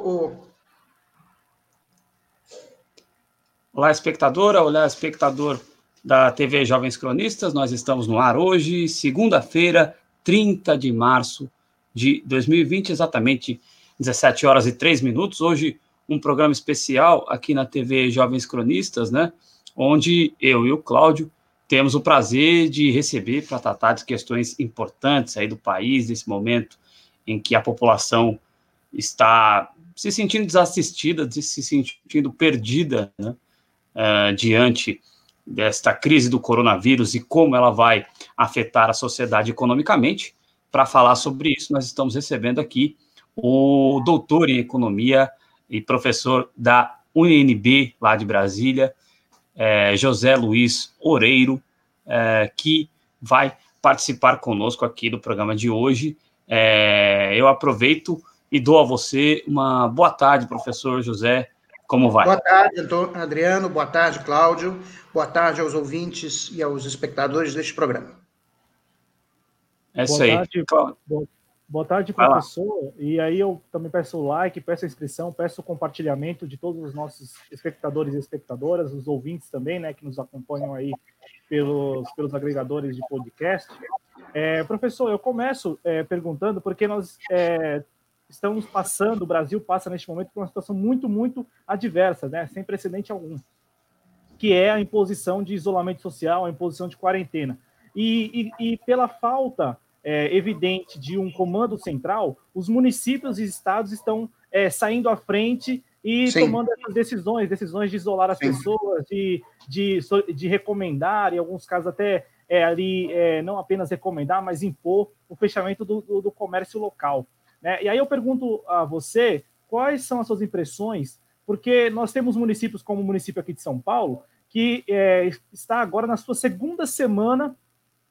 o... Olá, espectadora, olá, espectador da TV Jovens Cronistas. Nós estamos no ar hoje, segunda-feira, 30 de março de 2020, exatamente 17 horas e 3 minutos. Hoje, um programa especial aqui na TV Jovens Cronistas, né? Onde eu e o Cláudio temos o prazer de receber para tratar de questões importantes aí do país, nesse momento em que a população está se sentindo desassistida, se sentindo perdida, né? Uh, diante desta crise do coronavírus e como ela vai afetar a sociedade economicamente. Para falar sobre isso, nós estamos recebendo aqui o doutor em economia e professor da UNB, lá de Brasília, é, José Luiz Oreiro, é, que vai participar conosco aqui do programa de hoje. Eu aproveito e dou a você uma boa tarde, professor José. Como vai? Boa tarde, Adriano. Boa tarde, Cláudio. Boa tarde aos ouvintes e aos espectadores deste programa. É isso aí. Tarde, boa, boa tarde, professor. E aí eu também peço o like, peço a inscrição, peço o compartilhamento de todos os nossos espectadores e espectadoras, os ouvintes também, né, que nos acompanham aí pelos, pelos agregadores de podcast. É, professor, eu começo é, perguntando, porque nós é, estamos passando, o Brasil passa neste momento por uma situação muito, muito adversa, né? sem precedente algum, que é a imposição de isolamento social, a imposição de quarentena. E, e, e pela falta é, evidente de um comando central, os municípios e estados estão é, saindo à frente e Sim. tomando essas decisões, decisões de isolar as Sim. pessoas, de, de, de recomendar, em alguns casos até é, ali é, não apenas recomendar, mas impor o fechamento do, do, do comércio local. Né? E aí eu pergunto a você quais são as suas impressões, porque nós temos municípios como o município aqui de São Paulo, que é, está agora na sua segunda semana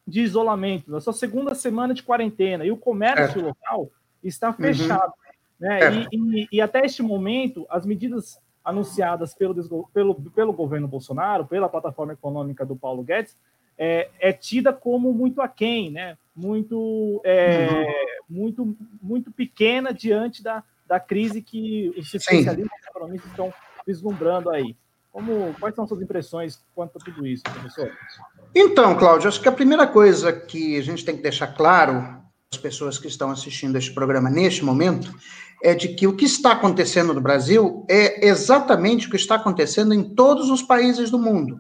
de isolamento, na sua segunda semana de quarentena, e o comércio é. local está uhum. fechado. Uhum. Né? É. E, e, e, até este momento, as medidas anunciadas pelo, pelo, pelo governo Bolsonaro, pela plataforma econômica do Paulo Guedes, é, é tida como muito aquém, né? muito, é, muito, muito pequena diante da, da crise que os especialistas e economistas estão vislumbrando aí. Como, quais são suas impressões quanto a tudo isso, professor? Então, Cláudio, acho que a primeira coisa que a gente tem que deixar claro as pessoas que estão assistindo este programa neste momento é de que o que está acontecendo no Brasil é exatamente o que está acontecendo em todos os países do mundo.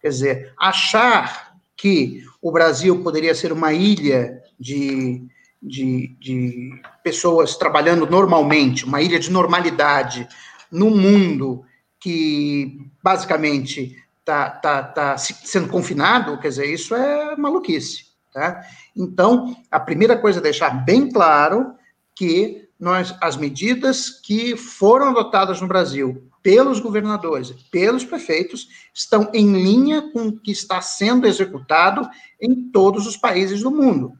Quer dizer, achar que o Brasil poderia ser uma ilha de, de, de pessoas trabalhando normalmente, uma ilha de normalidade, num mundo que basicamente está tá, tá sendo confinado, quer dizer, isso é maluquice. Tá? Então, a primeira coisa é deixar bem claro que nós, as medidas que foram adotadas no Brasil pelos governadores, pelos prefeitos, estão em linha com o que está sendo executado em todos os países do mundo.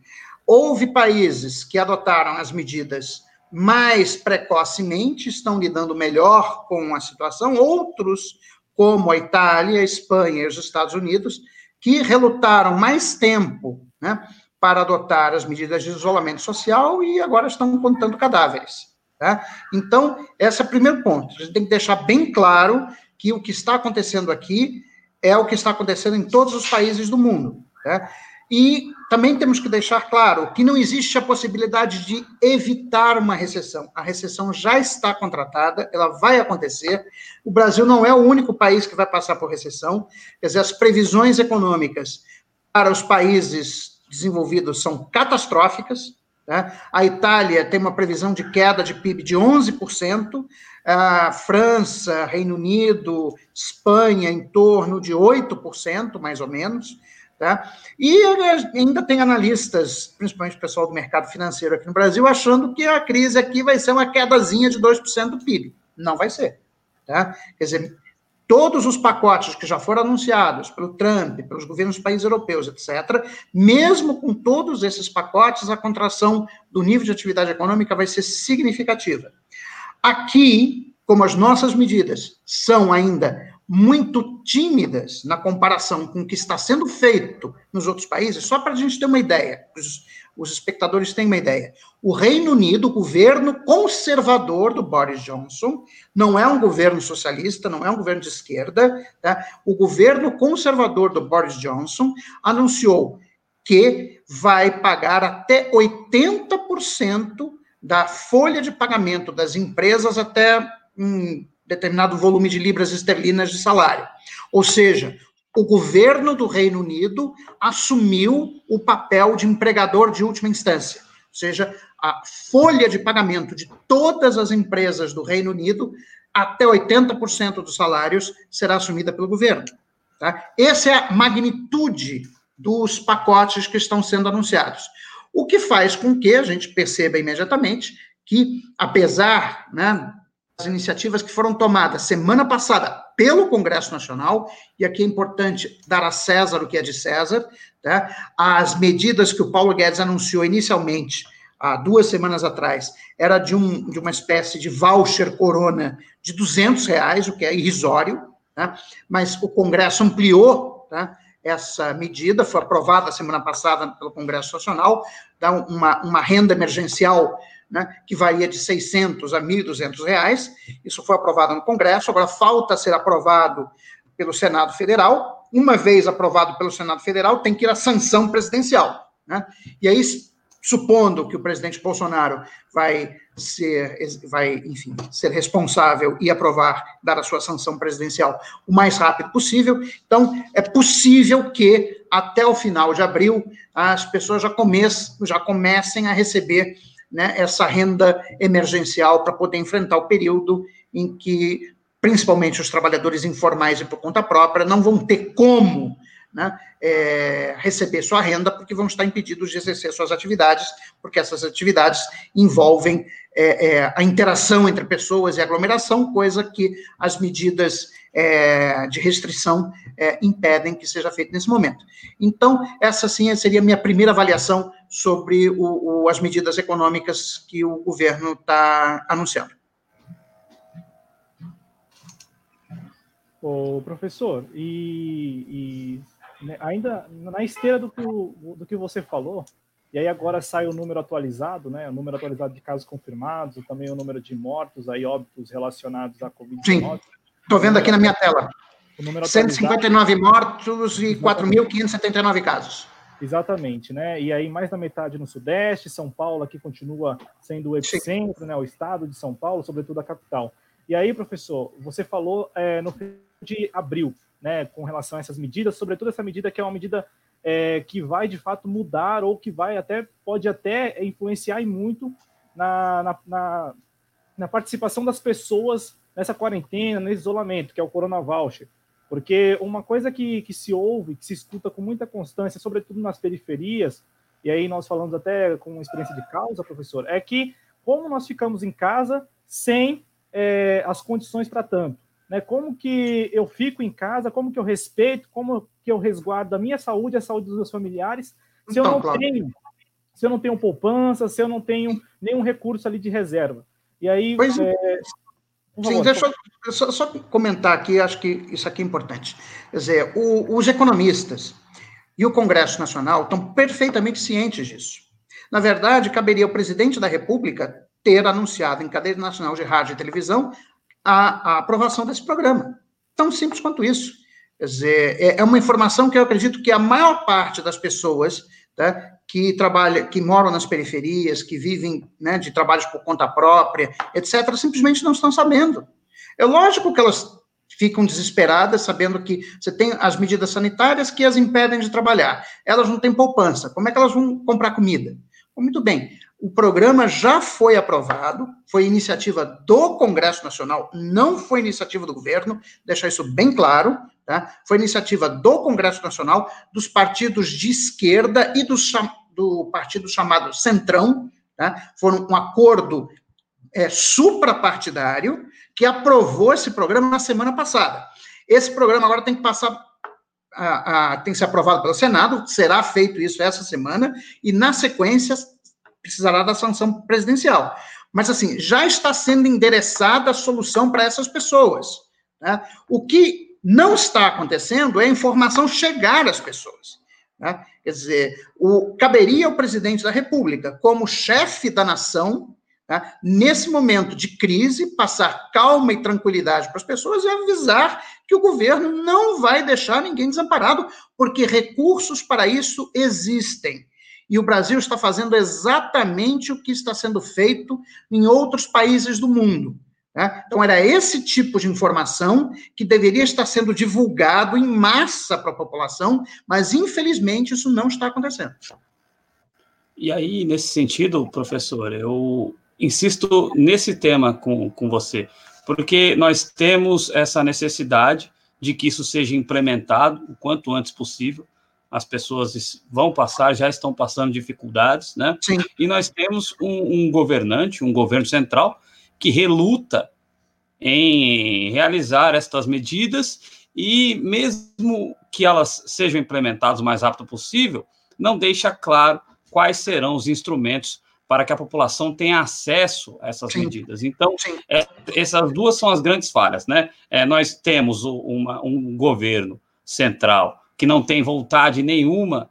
Houve países que adotaram as medidas mais precocemente, estão lidando melhor com a situação, outros, como a Itália, a Espanha e os Estados Unidos, que relutaram mais tempo né, para adotar as medidas de isolamento social e agora estão contando cadáveres. Tá? Então, esse é o primeiro ponto. A gente tem que deixar bem claro que o que está acontecendo aqui é o que está acontecendo em todos os países do mundo. Tá? E também temos que deixar claro que não existe a possibilidade de evitar uma recessão. A recessão já está contratada, ela vai acontecer. O Brasil não é o único país que vai passar por recessão. Quer dizer, as previsões econômicas para os países desenvolvidos são catastróficas. Tá? A Itália tem uma previsão de queda de PIB de 11%, a França, Reino Unido, Espanha, em torno de 8%, mais ou menos. Tá? E ainda tem analistas, principalmente o pessoal do mercado financeiro aqui no Brasil, achando que a crise aqui vai ser uma quedazinha de 2% do PIB. Não vai ser. Tá? Quer dizer, todos os pacotes que já foram anunciados pelo Trump, pelos governos dos países europeus, etc., mesmo com todos esses pacotes, a contração do nível de atividade econômica vai ser significativa. Aqui, como as nossas medidas são ainda muito tímidas na comparação com o que está sendo feito nos outros países, só para a gente ter uma ideia, os, os espectadores têm uma ideia. O Reino Unido, o governo conservador do Boris Johnson, não é um governo socialista, não é um governo de esquerda, tá? o governo conservador do Boris Johnson anunciou que vai pagar até 80% da folha de pagamento das empresas até um determinado volume de libras esterlinas de salário. Ou seja, o governo do Reino Unido assumiu o papel de empregador de última instância. Ou seja, a folha de pagamento de todas as empresas do Reino Unido, até 80% dos salários, será assumida pelo governo. Tá? Essa é a magnitude dos pacotes que estão sendo anunciados. O que faz com que a gente perceba imediatamente que, apesar né, iniciativas que foram tomadas semana passada pelo Congresso Nacional, e aqui é importante dar a César o que é de César, tá? as medidas que o Paulo Guedes anunciou inicialmente, há duas semanas atrás, era de, um, de uma espécie de voucher corona de 200 reais, o que é irrisório, tá? mas o Congresso ampliou tá? essa medida, foi aprovada semana passada pelo Congresso Nacional, dá uma, uma renda emergencial né, que varia de 600 a 1.200 reais. Isso foi aprovado no Congresso, agora falta ser aprovado pelo Senado Federal. Uma vez aprovado pelo Senado Federal, tem que ir à sanção presidencial. Né? E aí, supondo que o presidente Bolsonaro vai ser, vai, enfim, ser responsável e aprovar, dar a sua sanção presidencial o mais rápido possível. Então, é possível que até o final de abril as pessoas já comecem, já comecem a receber né, essa renda emergencial para poder enfrentar o período em que, principalmente os trabalhadores informais e por conta própria, não vão ter como né, é, receber sua renda, porque vão estar impedidos de exercer suas atividades, porque essas atividades envolvem é, é, a interação entre pessoas e aglomeração, coisa que as medidas é, de restrição é, impedem que seja feito nesse momento. Então, essa sim seria a minha primeira avaliação sobre o, o, as medidas econômicas que o governo está anunciando. O professor, e, e né, ainda na esteira do que, do que você falou, e aí agora sai o número atualizado, né? O número atualizado de casos confirmados, também o número de mortos, aí óbitos relacionados à Covid-19. Sim, estou vendo aqui na minha tela. 159 mortos e 4.579 casos. Exatamente, né? E aí mais da metade no Sudeste, São Paulo aqui continua sendo o epicentro, né? O estado de São Paulo, sobretudo a capital. E aí, professor, você falou é, no fim de abril, né? Com relação a essas medidas, sobretudo essa medida que é uma medida é, que vai de fato mudar ou que vai até pode até influenciar muito na, na, na, na participação das pessoas nessa quarentena, nesse isolamento, que é o Corona Voucher. Porque uma coisa que, que se ouve, que se escuta com muita constância, sobretudo nas periferias, e aí nós falamos até com experiência de causa, professor, é que como nós ficamos em casa sem é, as condições para tanto né? Como que eu fico em casa, como que eu respeito, como que eu resguardo a minha saúde, a saúde dos meus familiares, se então, eu não claro. tenho, se eu não tenho poupança, se eu não tenho nenhum recurso ali de reserva. E aí, pois, é... Sim, deixa eu só, só, comentar aqui, acho que isso aqui é importante. Quer dizer, o, os economistas e o Congresso Nacional estão perfeitamente cientes disso. Na verdade, caberia ao presidente da República ter anunciado em cadeia nacional de rádio e televisão a, a aprovação desse programa. Tão simples quanto isso. Quer dizer, é, é uma informação que eu acredito que a maior parte das pessoas tá, que trabalham, que moram nas periferias, que vivem né, de trabalhos por conta própria, etc., simplesmente não estão sabendo. É lógico que elas ficam desesperadas, sabendo que você tem as medidas sanitárias que as impedem de trabalhar. Elas não têm poupança. Como é que elas vão comprar comida? Muito bem. O programa já foi aprovado, foi iniciativa do Congresso Nacional, não foi iniciativa do governo, deixar isso bem claro, tá? Foi iniciativa do Congresso Nacional, dos partidos de esquerda e do, do partido chamado Centrão, tá? Foi um acordo é, suprapartidário que aprovou esse programa na semana passada. Esse programa agora tem que passar a, a, tem que ser aprovado pelo Senado, será feito isso essa semana, e na sequência precisará da sanção presidencial. Mas, assim, já está sendo endereçada a solução para essas pessoas. Né? O que não está acontecendo é a informação chegar às pessoas. Né? Quer dizer, o, caberia ao presidente da República, como chefe da nação, né, nesse momento de crise, passar calma e tranquilidade para as pessoas e avisar que o governo não vai deixar ninguém desamparado, porque recursos para isso existem. E o Brasil está fazendo exatamente o que está sendo feito em outros países do mundo. Né? Então, era esse tipo de informação que deveria estar sendo divulgado em massa para a população, mas infelizmente isso não está acontecendo. E aí, nesse sentido, professor, eu insisto nesse tema com, com você, porque nós temos essa necessidade de que isso seja implementado o quanto antes possível. As pessoas vão passar, já estão passando dificuldades, né? Sim. E nós temos um, um governante, um governo central, que reluta em realizar estas medidas e, mesmo que elas sejam implementadas o mais rápido possível, não deixa claro quais serão os instrumentos para que a população tenha acesso a essas Sim. medidas. Então, é, essas duas são as grandes falhas, né? É, nós temos uma, um governo central que não tem vontade nenhuma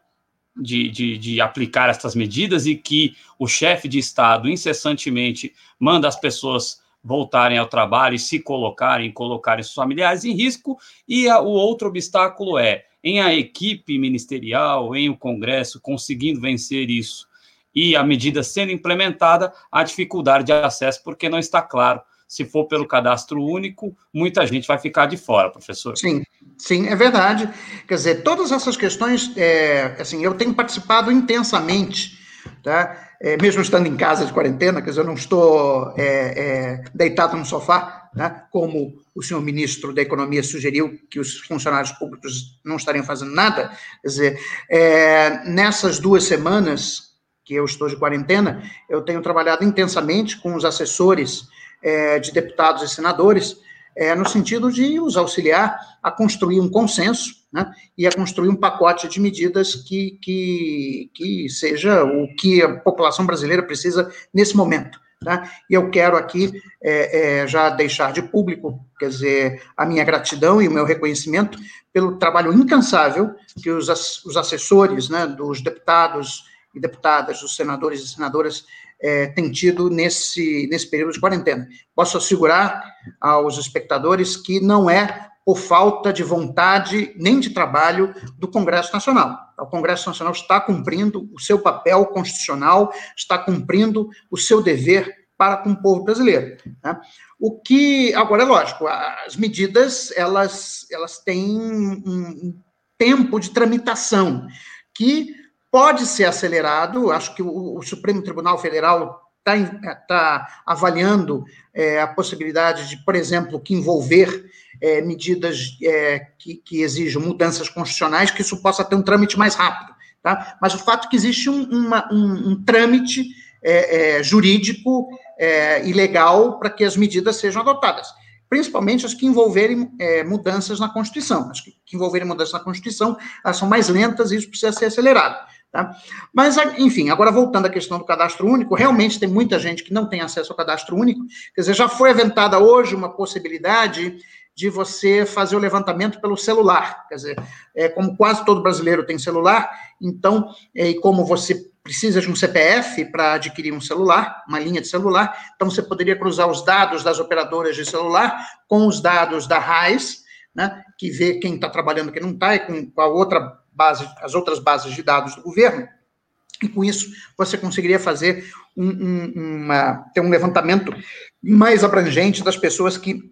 de, de, de, aplicar essas medidas e que o chefe de Estado incessantemente manda as pessoas voltarem ao trabalho e se colocarem, colocarem seus familiares em risco, e a, o outro obstáculo é em a equipe ministerial, em o Congresso, conseguindo vencer isso e a medida sendo implementada, a dificuldade de acesso, porque não está claro. Se for pelo cadastro único, muita gente vai ficar de fora, professor. Sim, sim, é verdade. Quer dizer, todas essas questões, é, assim, eu tenho participado intensamente, tá? É, mesmo estando em casa de quarentena, quer dizer, eu não estou é, é, deitado no sofá, né, como o senhor ministro da Economia sugeriu que os funcionários públicos não estariam fazendo nada. Quer dizer, é, nessas duas semanas que eu estou de quarentena, eu tenho trabalhado intensamente com os assessores é, de deputados e senadores, é, no sentido de os auxiliar a construir um consenso né, e a construir um pacote de medidas que, que, que seja o que a população brasileira precisa nesse momento. Tá? E eu quero aqui é, é, já deixar de público, quer dizer, a minha gratidão e o meu reconhecimento pelo trabalho incansável que os, os assessores né, dos deputados e deputadas, os senadores e senadoras é, têm tido nesse, nesse período de quarentena. Posso assegurar aos espectadores que não é por falta de vontade nem de trabalho do Congresso Nacional. O Congresso Nacional está cumprindo o seu papel constitucional, está cumprindo o seu dever para com o povo brasileiro. Né? O que, agora é lógico, as medidas, elas, elas têm um tempo de tramitação que pode ser acelerado. Acho que o, o Supremo Tribunal Federal está tá avaliando é, a possibilidade de, por exemplo, que envolver é, medidas é, que, que exijam mudanças constitucionais, que isso possa ter um trâmite mais rápido. Tá? Mas o fato é que existe um, uma, um, um trâmite é, é, jurídico é, e legal para que as medidas sejam adotadas principalmente as que envolverem mudanças na Constituição. As que, que envolverem mudanças na Constituição, elas são mais lentas e isso precisa ser acelerado. Tá? Mas, enfim, agora voltando à questão do cadastro único, realmente tem muita gente que não tem acesso ao cadastro único. Quer dizer, já foi aventada hoje uma possibilidade de você fazer o levantamento pelo celular. Quer dizer, é, como quase todo brasileiro tem celular, então, é, e como você precisa de um CPF para adquirir um celular, uma linha de celular, então você poderia cruzar os dados das operadoras de celular com os dados da RAIS, né, que vê quem está trabalhando e quem não está, e com a outra base, as outras bases de dados do governo, e com isso você conseguiria fazer um, um, uma, ter um levantamento mais abrangente das pessoas que,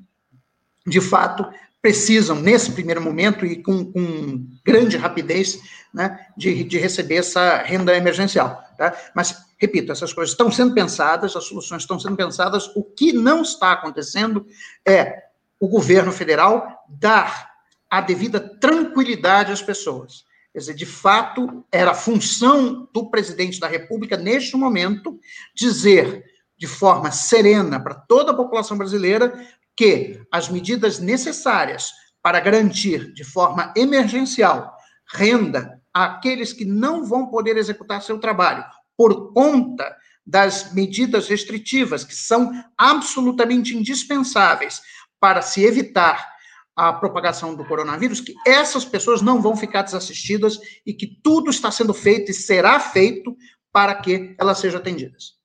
de fato, precisam, nesse primeiro momento e com, com grande rapidez, né, de, de, receber essa renda emergencial. Tá? Mas, repito, essas coisas estão sendo pensadas, as soluções estão sendo pensadas, o que não está acontecendo é o governo federal dar a devida tranquilidade às pessoas. Quer dizer, de fato, era função do presidente da República, neste momento, dizer de forma serena para toda a população brasileira que as medidas necessárias para garantir de forma emergencial renda àqueles que não vão poder executar seu trabalho por conta das medidas restritivas que são absolutamente indispensáveis para se evitar a propagação do coronavírus, que essas pessoas não vão ficar desassistidas e que tudo está sendo feito e será feito para que elas sejam atendidas.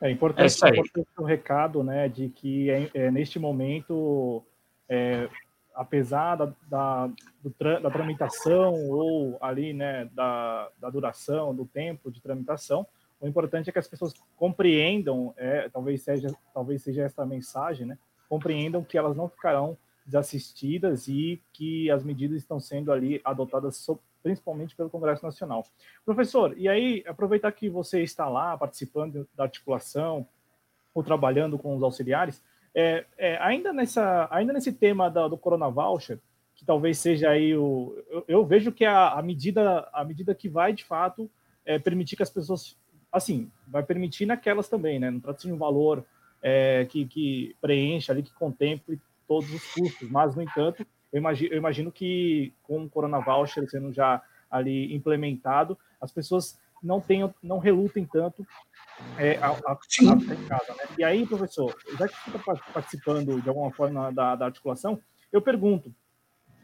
É importante, é importante o recado né, de que é, é, neste momento, é, apesar da, da, do, da, tramitação ou ali né, da, da duração, do tempo de tramitação, o importante é que as pessoas compreendam, é, talvez seja talvez seja essa mensagem, né? Compreendam que elas não ficarão desassistidas e que as medidas estão sendo ali adotadas principalmente pelo Congresso Nacional. Professor, e aí aproveitar que você está lá participando da articulação ou trabalhando com os auxiliares, é, é, ainda nessa ainda nesse tema da, do Corona Voucher, que talvez seja aí o eu, eu vejo que a, a medida a medida que vai de fato é, permitir que as pessoas assim, vai permitir naquelas também, né? Não trata-se de um valor é, que, que preencha ali, que contemple todos os custos, mas, no entanto, eu imagino, eu imagino que com o Corona Voucher sendo já ali implementado, as pessoas não tenham, não relutem tanto é, a, a, a em casa, né? E aí, professor, já que você está participando de alguma forma da, da articulação, eu pergunto,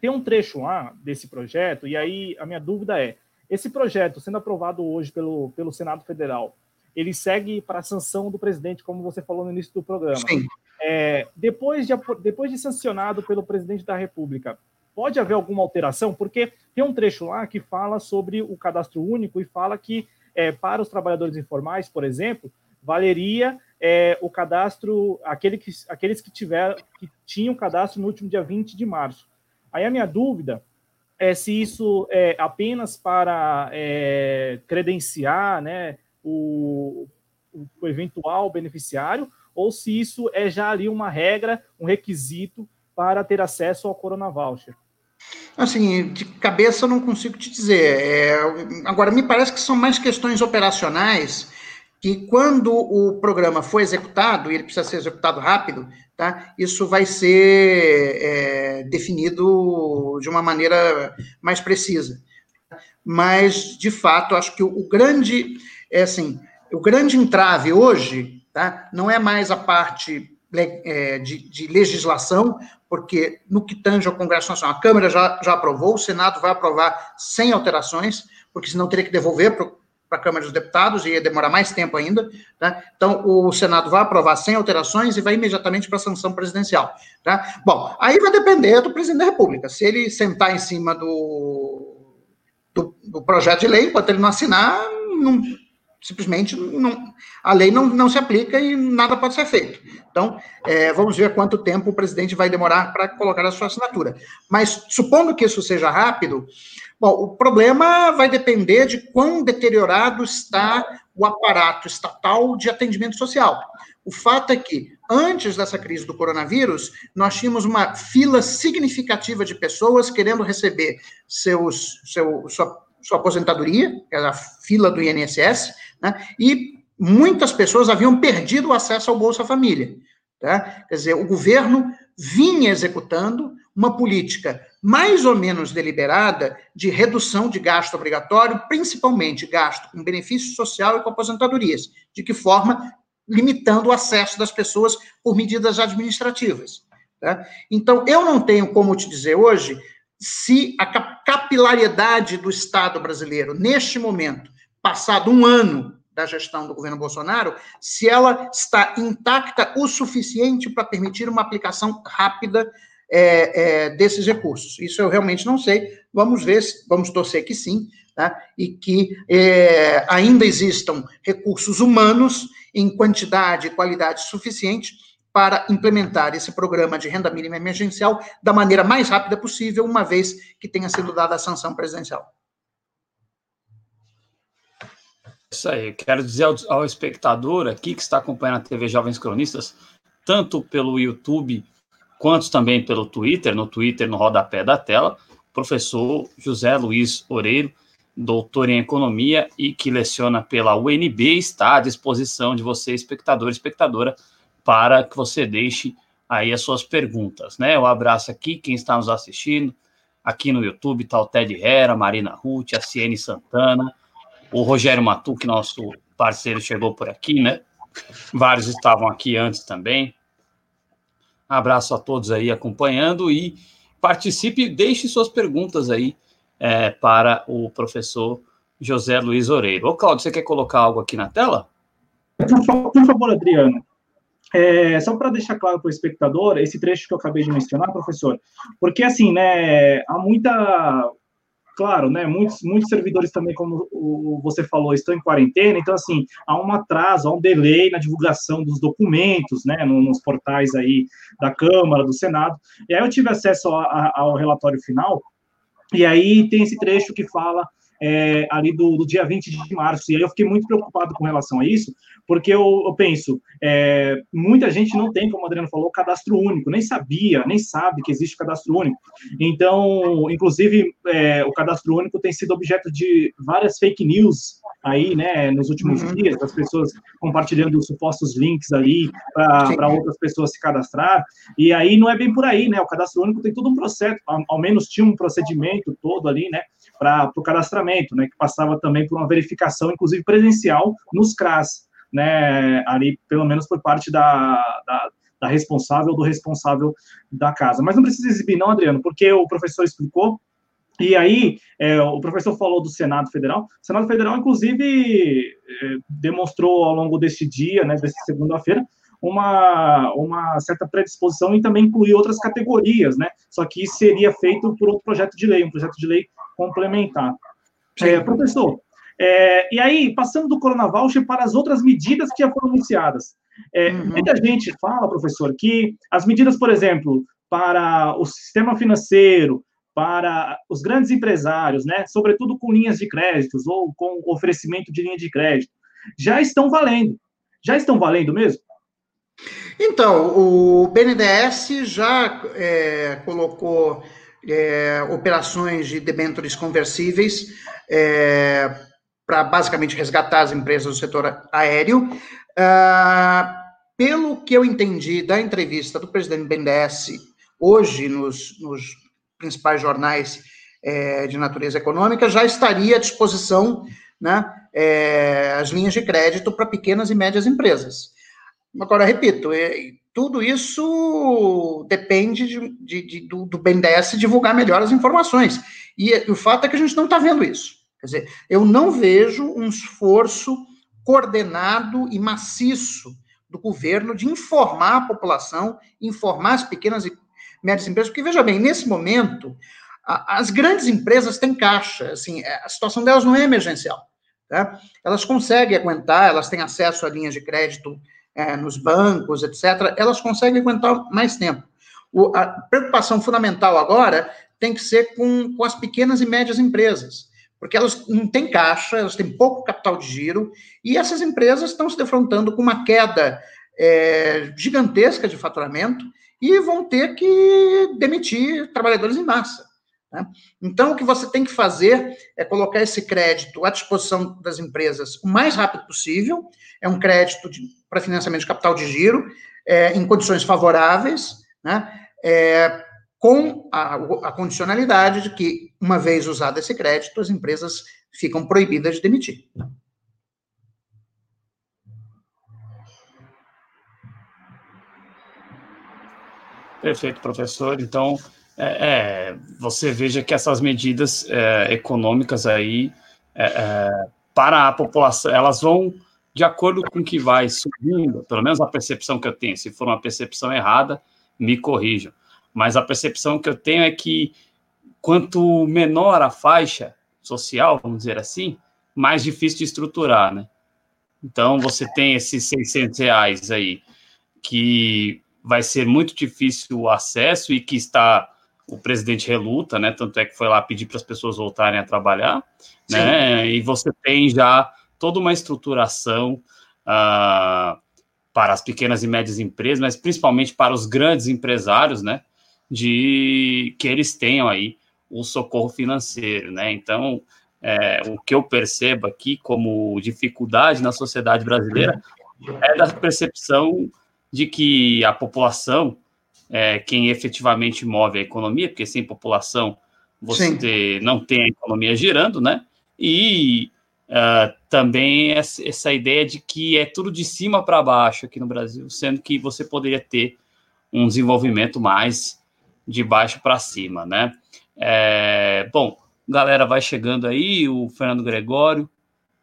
tem um trecho lá desse projeto, e aí a minha dúvida é, esse projeto, sendo aprovado hoje pelo, pelo Senado Federal, ele segue para a sanção do presidente, como você falou no início do programa. Sim. É, depois, de, depois de sancionado pelo presidente da República, pode haver alguma alteração? Porque tem um trecho lá que fala sobre o cadastro único e fala que é, para os trabalhadores informais, por exemplo, valeria é, o cadastro, aquele que, aqueles que, tiver, que tinham cadastro no último dia 20 de março. Aí a minha dúvida é, se isso é apenas para é, credenciar né, o, o, eventual beneficiário ou se isso é já ali uma regra, um requisito para ter acesso ao Corona Voucher. Assim, de cabeça eu não consigo te dizer. É, agora, me parece que são mais questões operacionais que quando o programa for executado, e ele precisa ser executado rápido, tá? isso vai ser é, definido de uma maneira mais precisa. Mas, de fato, acho que o, grande, é assim, o grande entrave hoje tá? não é mais a parte é, de, de, legislação, porque no que tange ao Congresso Nacional, a Câmara já, já aprovou, o Senado vai aprovar sem alterações, porque senão teria que devolver para para a Câmara dos Deputados, e ia demorar mais tempo ainda. Tá? Então, o Senado vai aprovar sem alterações e vai imediatamente para a sanção presidencial. Tá? Bom, aí vai depender do presidente da República. Se ele sentar em cima do, do, do projeto de lei, enquanto ele não assinar, não, simplesmente não, a lei não, não se aplica e nada pode ser feito. Então, é, vamos ver quanto tempo o presidente vai demorar para colocar a sua assinatura. Mas, supondo que isso seja rápido, Bom, o problema vai depender de quão deteriorado está o aparato estatal de atendimento social. O fato é que, antes dessa crise do coronavírus, nós tínhamos uma fila significativa de pessoas querendo receber seus, seu, sua, sua aposentadoria, a fila do INSS, né? e muitas pessoas haviam perdido o acesso ao Bolsa Família. Tá? Quer dizer, o governo vinha executando uma política mais ou menos deliberada de redução de gasto obrigatório, principalmente gasto com benefício social e com aposentadorias. De que forma? Limitando o acesso das pessoas por medidas administrativas. Tá? Então, eu não tenho como te dizer hoje se a capilaridade do Estado brasileiro, neste momento, passado um ano da gestão do governo Bolsonaro, se ela está intacta o suficiente para permitir uma aplicação rápida é, é, desses recursos. Isso eu realmente não sei. Vamos ver, vamos torcer que sim, tá? e que é, ainda existam recursos humanos em quantidade e qualidade suficiente para implementar esse programa de renda mínima emergencial da maneira mais rápida possível, uma vez que tenha sido dada a sanção presidencial. Isso aí, quero dizer ao, ao espectador aqui que está acompanhando a TV Jovens Cronistas, tanto pelo YouTube quanto também pelo Twitter, no Twitter, no rodapé da tela, professor José Luiz Oreiro, doutor em economia e que leciona pela UNB, está à disposição de você, espectador espectadora, para que você deixe aí as suas perguntas, né? Um abraço aqui, quem está nos assistindo, aqui no YouTube está o Ted Hera, Marina Ruth, a Ciene Santana, o Rogério Matu, que nosso parceiro chegou por aqui, né? Vários estavam aqui antes também. Abraço a todos aí acompanhando e participe, deixe suas perguntas aí é, para o professor José Luiz Oreiro. Ô, Claudio, você quer colocar algo aqui na tela? Por favor, Adriano. É, só para deixar claro para o espectador, esse trecho que eu acabei de mencionar, professor, porque assim, né, há muita, claro, né, muitos, muitos servidores também, como você falou, estão em quarentena, então assim, há um atraso, há um delay na divulgação dos documentos, né, nos portais aí da Câmara, do Senado, e aí eu tive acesso ao relatório final, e aí tem esse trecho que fala é, ali do, do, dia 20 de março. E aí eu fiquei muito preocupado com relação a isso, porque eu, eu penso, é, muita gente não tem, como o Adriano falou, cadastro único, nem sabia, nem sabe que existe cadastro único. Então, inclusive, é, o cadastro único tem sido objeto de várias fake news aí, né, nos últimos uhum. dias, das pessoas compartilhando supostos links ali para outras pessoas se cadastrar, e aí não é bem por aí, né, o cadastro único tem todo um processo, ao, ao menos tinha um procedimento todo ali, né, para o cadastramento, né, que passava também por uma verificação, inclusive presencial, nos CRAS, né, ali pelo menos por parte da, da, da responsável do responsável da casa. Mas não precisa exibir, não, Adriano, porque o professor explicou e aí, é, o professor falou do Senado Federal. O Senado Federal, inclusive, é, demonstrou ao longo deste dia, né, desta segunda-feira, uma, uma certa predisposição em também incluir outras categorias, né? Só que isso seria feito por outro projeto de lei, um projeto de lei complementar. É, professor, é, e aí, passando do Corona Voucher para as outras medidas que já foram anunciadas. É, uhum. Muita gente fala, professor, que as medidas, por exemplo, para o sistema financeiro, para os grandes empresários, né, sobretudo com linhas de créditos ou com oferecimento de linha de crédito, já estão valendo. Já estão valendo mesmo? Então, o BNDES já é, colocou é, operações de debêntures conversíveis é, para basicamente resgatar as empresas do setor aéreo. Ah, pelo que eu entendi da entrevista do presidente do BNDES hoje nos, nos principais jornais é, de natureza econômica, já estaria à disposição né, é, as linhas de crédito para pequenas e médias empresas. Agora, repito, é, tudo isso depende de, de, de, do, do BNDES divulgar melhor as informações. E, e o fato é que a gente não está vendo isso. Quer dizer, eu não vejo um esforço coordenado e maciço do governo de informar a população, informar as pequenas e médias empresas, porque veja bem, nesse momento, a, as grandes empresas têm caixa, assim, é, a situação delas não é emergencial. Tá? Elas conseguem aguentar, elas têm acesso a linhas de crédito é, nos bancos, etc., elas conseguem aguentar mais tempo. O, a preocupação fundamental agora tem que ser com, com as pequenas e médias empresas, porque elas não têm caixa, elas têm pouco capital de giro, e essas empresas estão se defrontando com uma queda é, gigantesca de faturamento e vão ter que demitir trabalhadores em massa. Né? Então, o que você tem que fazer é colocar esse crédito à disposição das empresas o mais rápido possível. É um crédito para financiamento de capital de giro, é, em condições favoráveis, né? É, com a, a, condicionalidade de que, uma vez usado esse crédito, as empresas ficam proibidas de demitir. Perfeito, professor. Então, é, é, você veja que essas medidas é, econômicas aí é, para a população, elas vão de acordo com o que vai subindo, pelo menos a percepção que eu tenho. Se for uma percepção errada, me corrijam. Mas a percepção que eu tenho é que quanto menor a faixa social, vamos dizer assim, mais difícil de estruturar, né? Então, você tem esses 600 reais aí, que vai ser muito difícil o acesso e que está o presidente reluta, né? Tanto é que foi lá pedir para as pessoas voltarem a trabalhar, Sim. né? E você tem já toda uma estruturação uh, para as pequenas e médias empresas, mas principalmente para os grandes empresários, né? De que eles tenham aí o socorro financeiro, né? Então, é, o que eu percebo aqui como dificuldade na sociedade brasileira é da percepção de que a população é quem efetivamente move a economia, porque sem população você Sim. não tem a economia girando, né? E uh, também essa ideia de que é tudo de cima para baixo aqui no Brasil, sendo que você poderia ter um desenvolvimento mais de baixo para cima, né? É, bom, galera vai chegando aí, o Fernando Gregório,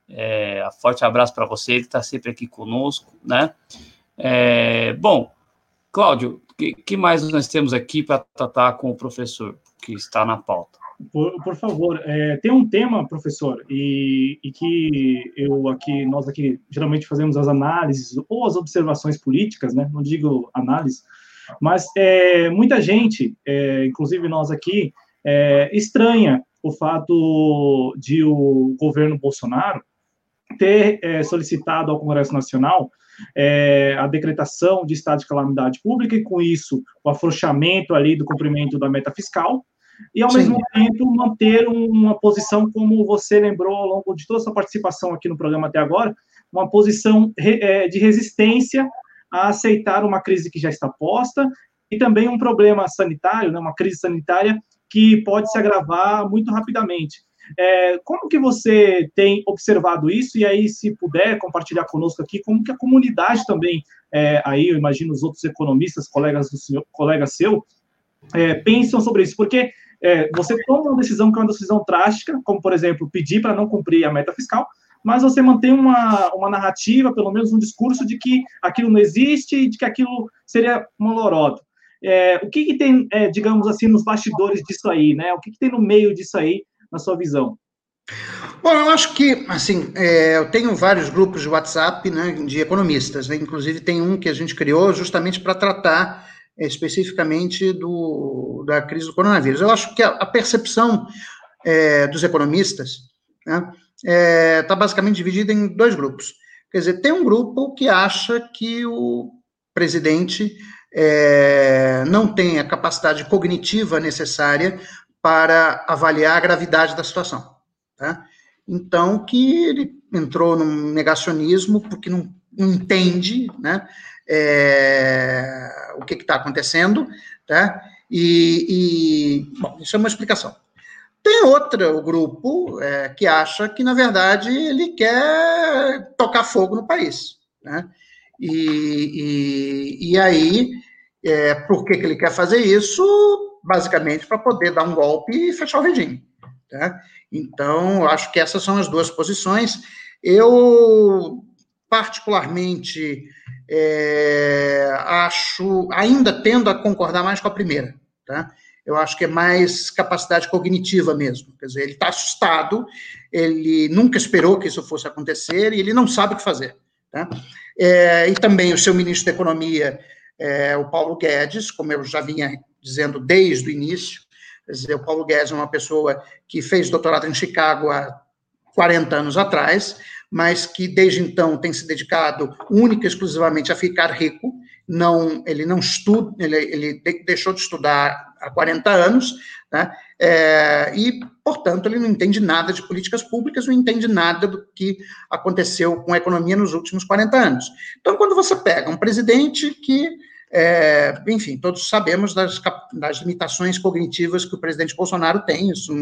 é, forte abraço para você, que está sempre aqui conosco, né? É, bom, Cláudio, o que, que, mais nós temos aqui para tratar com o professor que está na pauta? Por, por favor, é, tem um tema, professor, e, e, que eu aqui, nós aqui geralmente fazemos as análises ou as observações políticas, né? Não digo análise, mas é, muita gente, é, inclusive nós aqui, é, estranha o fato de o governo Bolsonaro ter é, solicitado ao Congresso Nacional é, a decretação de estado de calamidade pública e, com isso, o afrouxamento ali do cumprimento da meta fiscal, e, ao Sim. mesmo tempo, manter uma posição, como você lembrou ao longo de toda a sua participação aqui no programa até agora, uma posição é, de resistência a aceitar uma crise que já está posta e também um problema sanitário, né, uma crise sanitária que pode se agravar muito rapidamente. É, como que você tem observado isso? E aí, se puder compartilhar conosco aqui, como que a comunidade também, é, aí eu imagino os outros economistas, colegas do senhor, colega seu, é, pensam sobre isso? Porque é, você toma uma decisão que é uma decisão drástica, como, por exemplo, pedir para não cumprir a meta fiscal, mas você mantém uma, uma narrativa, pelo menos um discurso de que aquilo não existe e de que aquilo seria uma lorota. É, o que, que tem, é, digamos assim, nos bastidores disso aí, né? O que, que tem no meio disso aí na sua visão? Bom, eu acho que, assim, é, eu tenho vários grupos de WhatsApp né, de economistas, né, inclusive tem um que a gente criou justamente para tratar especificamente do, da crise do coronavírus. Eu acho que a, a percepção é, dos economistas está né, é, tá basicamente dividida em dois grupos. Quer dizer, tem um grupo que acha que o presidente é, não tem a capacidade cognitiva necessária para avaliar a gravidade da situação. Tá? Então, que ele entrou num negacionismo porque não, não entende né, é, o que está acontecendo, tá? E, e, bom, isso é uma explicação. Tem outro grupo é, que acha que, na verdade, ele quer tocar fogo no país. Né? E, e, e aí, é, por que, que ele quer fazer isso? basicamente para poder dar um golpe e fechar o regime. Tá? Então, acho que essas são as duas posições. Eu, particularmente, é, acho, ainda tendo a concordar mais com a primeira. Tá? Eu acho que é mais capacidade cognitiva mesmo. Quer dizer, ele está assustado, ele nunca esperou que isso fosse acontecer e ele não sabe o que fazer. Tá? É, e também o seu ministro da Economia, é, o Paulo Guedes, como eu já vinha dizendo desde o início. Quer dizer, o Paulo Guedes é uma pessoa que fez doutorado em Chicago há 40 anos atrás, mas que desde então tem se dedicado única e exclusivamente a ficar rico. Não, ele não estuda, ele, ele deixou de estudar há 40 anos, né? É, e, portanto, ele não entende nada de políticas públicas, não entende nada do que aconteceu com a economia nos últimos 40 anos. Então, quando você pega um presidente que é, enfim, todos sabemos das, das, limitações cognitivas que o presidente Bolsonaro tem, isso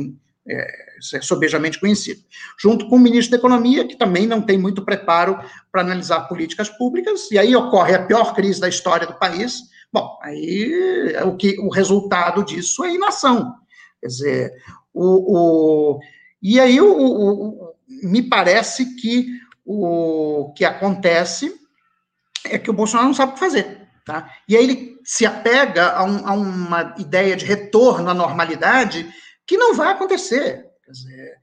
é, é sobejamente conhecido. Junto com o ministro da Economia, que também não tem muito preparo para analisar políticas públicas, e aí ocorre a pior crise da história do país. Bom, aí o, que, o resultado disso é inação. Quer dizer, o, o e aí o, o, me parece que o que acontece é que o Bolsonaro não sabe o que fazer. Tá? E aí ele se apega a, um, a, uma ideia de retorno à normalidade que não vai acontecer. Quer dizer,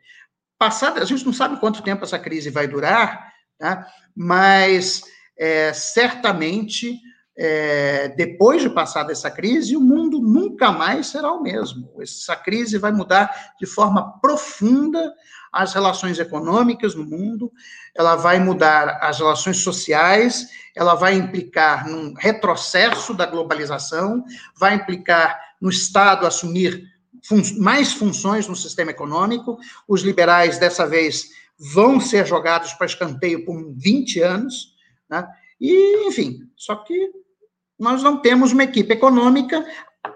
passada, a gente não sabe quanto tempo essa crise vai durar, tá? mas é, certamente é, depois de passar essa crise, o mundo nunca mais será o mesmo. Essa crise vai mudar de forma profunda as relações econômicas no mundo, ela vai mudar as relações sociais, ela vai implicar num retrocesso da globalização, vai implicar no Estado assumir fun mais funções no sistema econômico. Os liberais, dessa vez, vão ser jogados para escanteio por 20 anos, né? E, enfim, só que nós não temos uma equipe econômica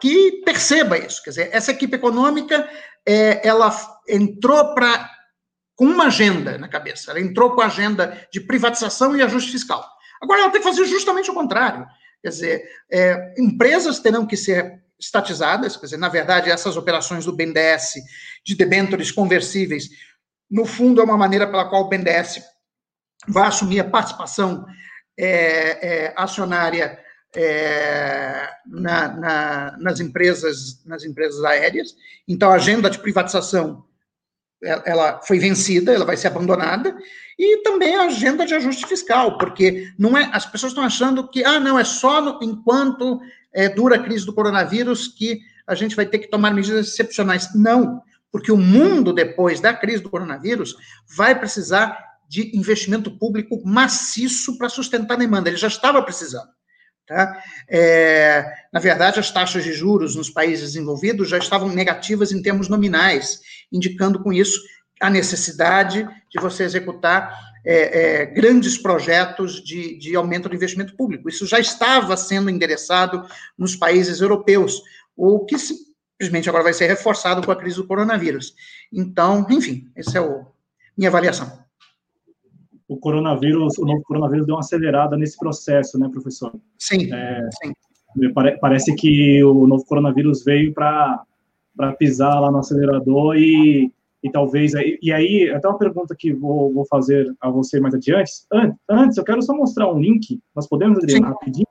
que perceba isso. Quer dizer, essa equipe econômica, é, ela entrou para com uma agenda na cabeça. Ela entrou com a agenda de privatização e ajuste fiscal. Agora ela tem que fazer justamente o contrário. Quer dizer, é, empresas terão que ser estatizadas, quer dizer, na verdade, essas operações do BNDES de debêntures conversíveis, no fundo, é uma maneira pela qual o BNDES vai assumir a participação é, é, acionária é, na, na, nas empresas nas empresas aéreas. Então, a agenda de privatização ela foi vencida, ela vai ser abandonada, e também a agenda de ajuste fiscal, porque não é, as pessoas estão achando que, ah, não, é só no, enquanto é, dura crise do coronavírus que a gente vai ter que tomar medidas excepcionais. Não, porque o mundo, depois da crise do coronavírus, vai precisar de investimento público maciço para sustentar a demanda. Ele já estava precisando. Tá? É, na verdade, as taxas de juros nos países desenvolvidos já estavam negativas em termos nominais, indicando com isso a necessidade de você executar é, é, grandes projetos de, de aumento do investimento público. Isso já estava sendo endereçado nos países europeus, o que simplesmente agora vai ser reforçado com a crise do coronavírus. Então, enfim, essa é a minha avaliação o coronavírus, o novo coronavírus deu uma acelerada nesse processo, né, professor? Sim, é, sim. Parece que o novo coronavírus veio para pisar lá no acelerador e, e talvez. E aí, até uma pergunta que vou, vou fazer a você mais adiante. Antes, eu quero só mostrar um link. Nós podemos, Adriano, rapidinho?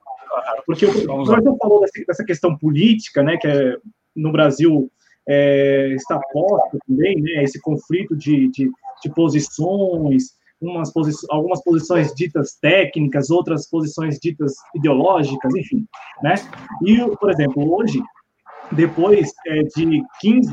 Porque o professor falou dessa, dessa, questão política, né, que é, no Brasil é, está posto também, né, esse conflito de, de, de posições umas posi algumas posições ditas técnicas, outras posições ditas ideológicas, enfim, né? E, por exemplo, hoje, depois é, de 15,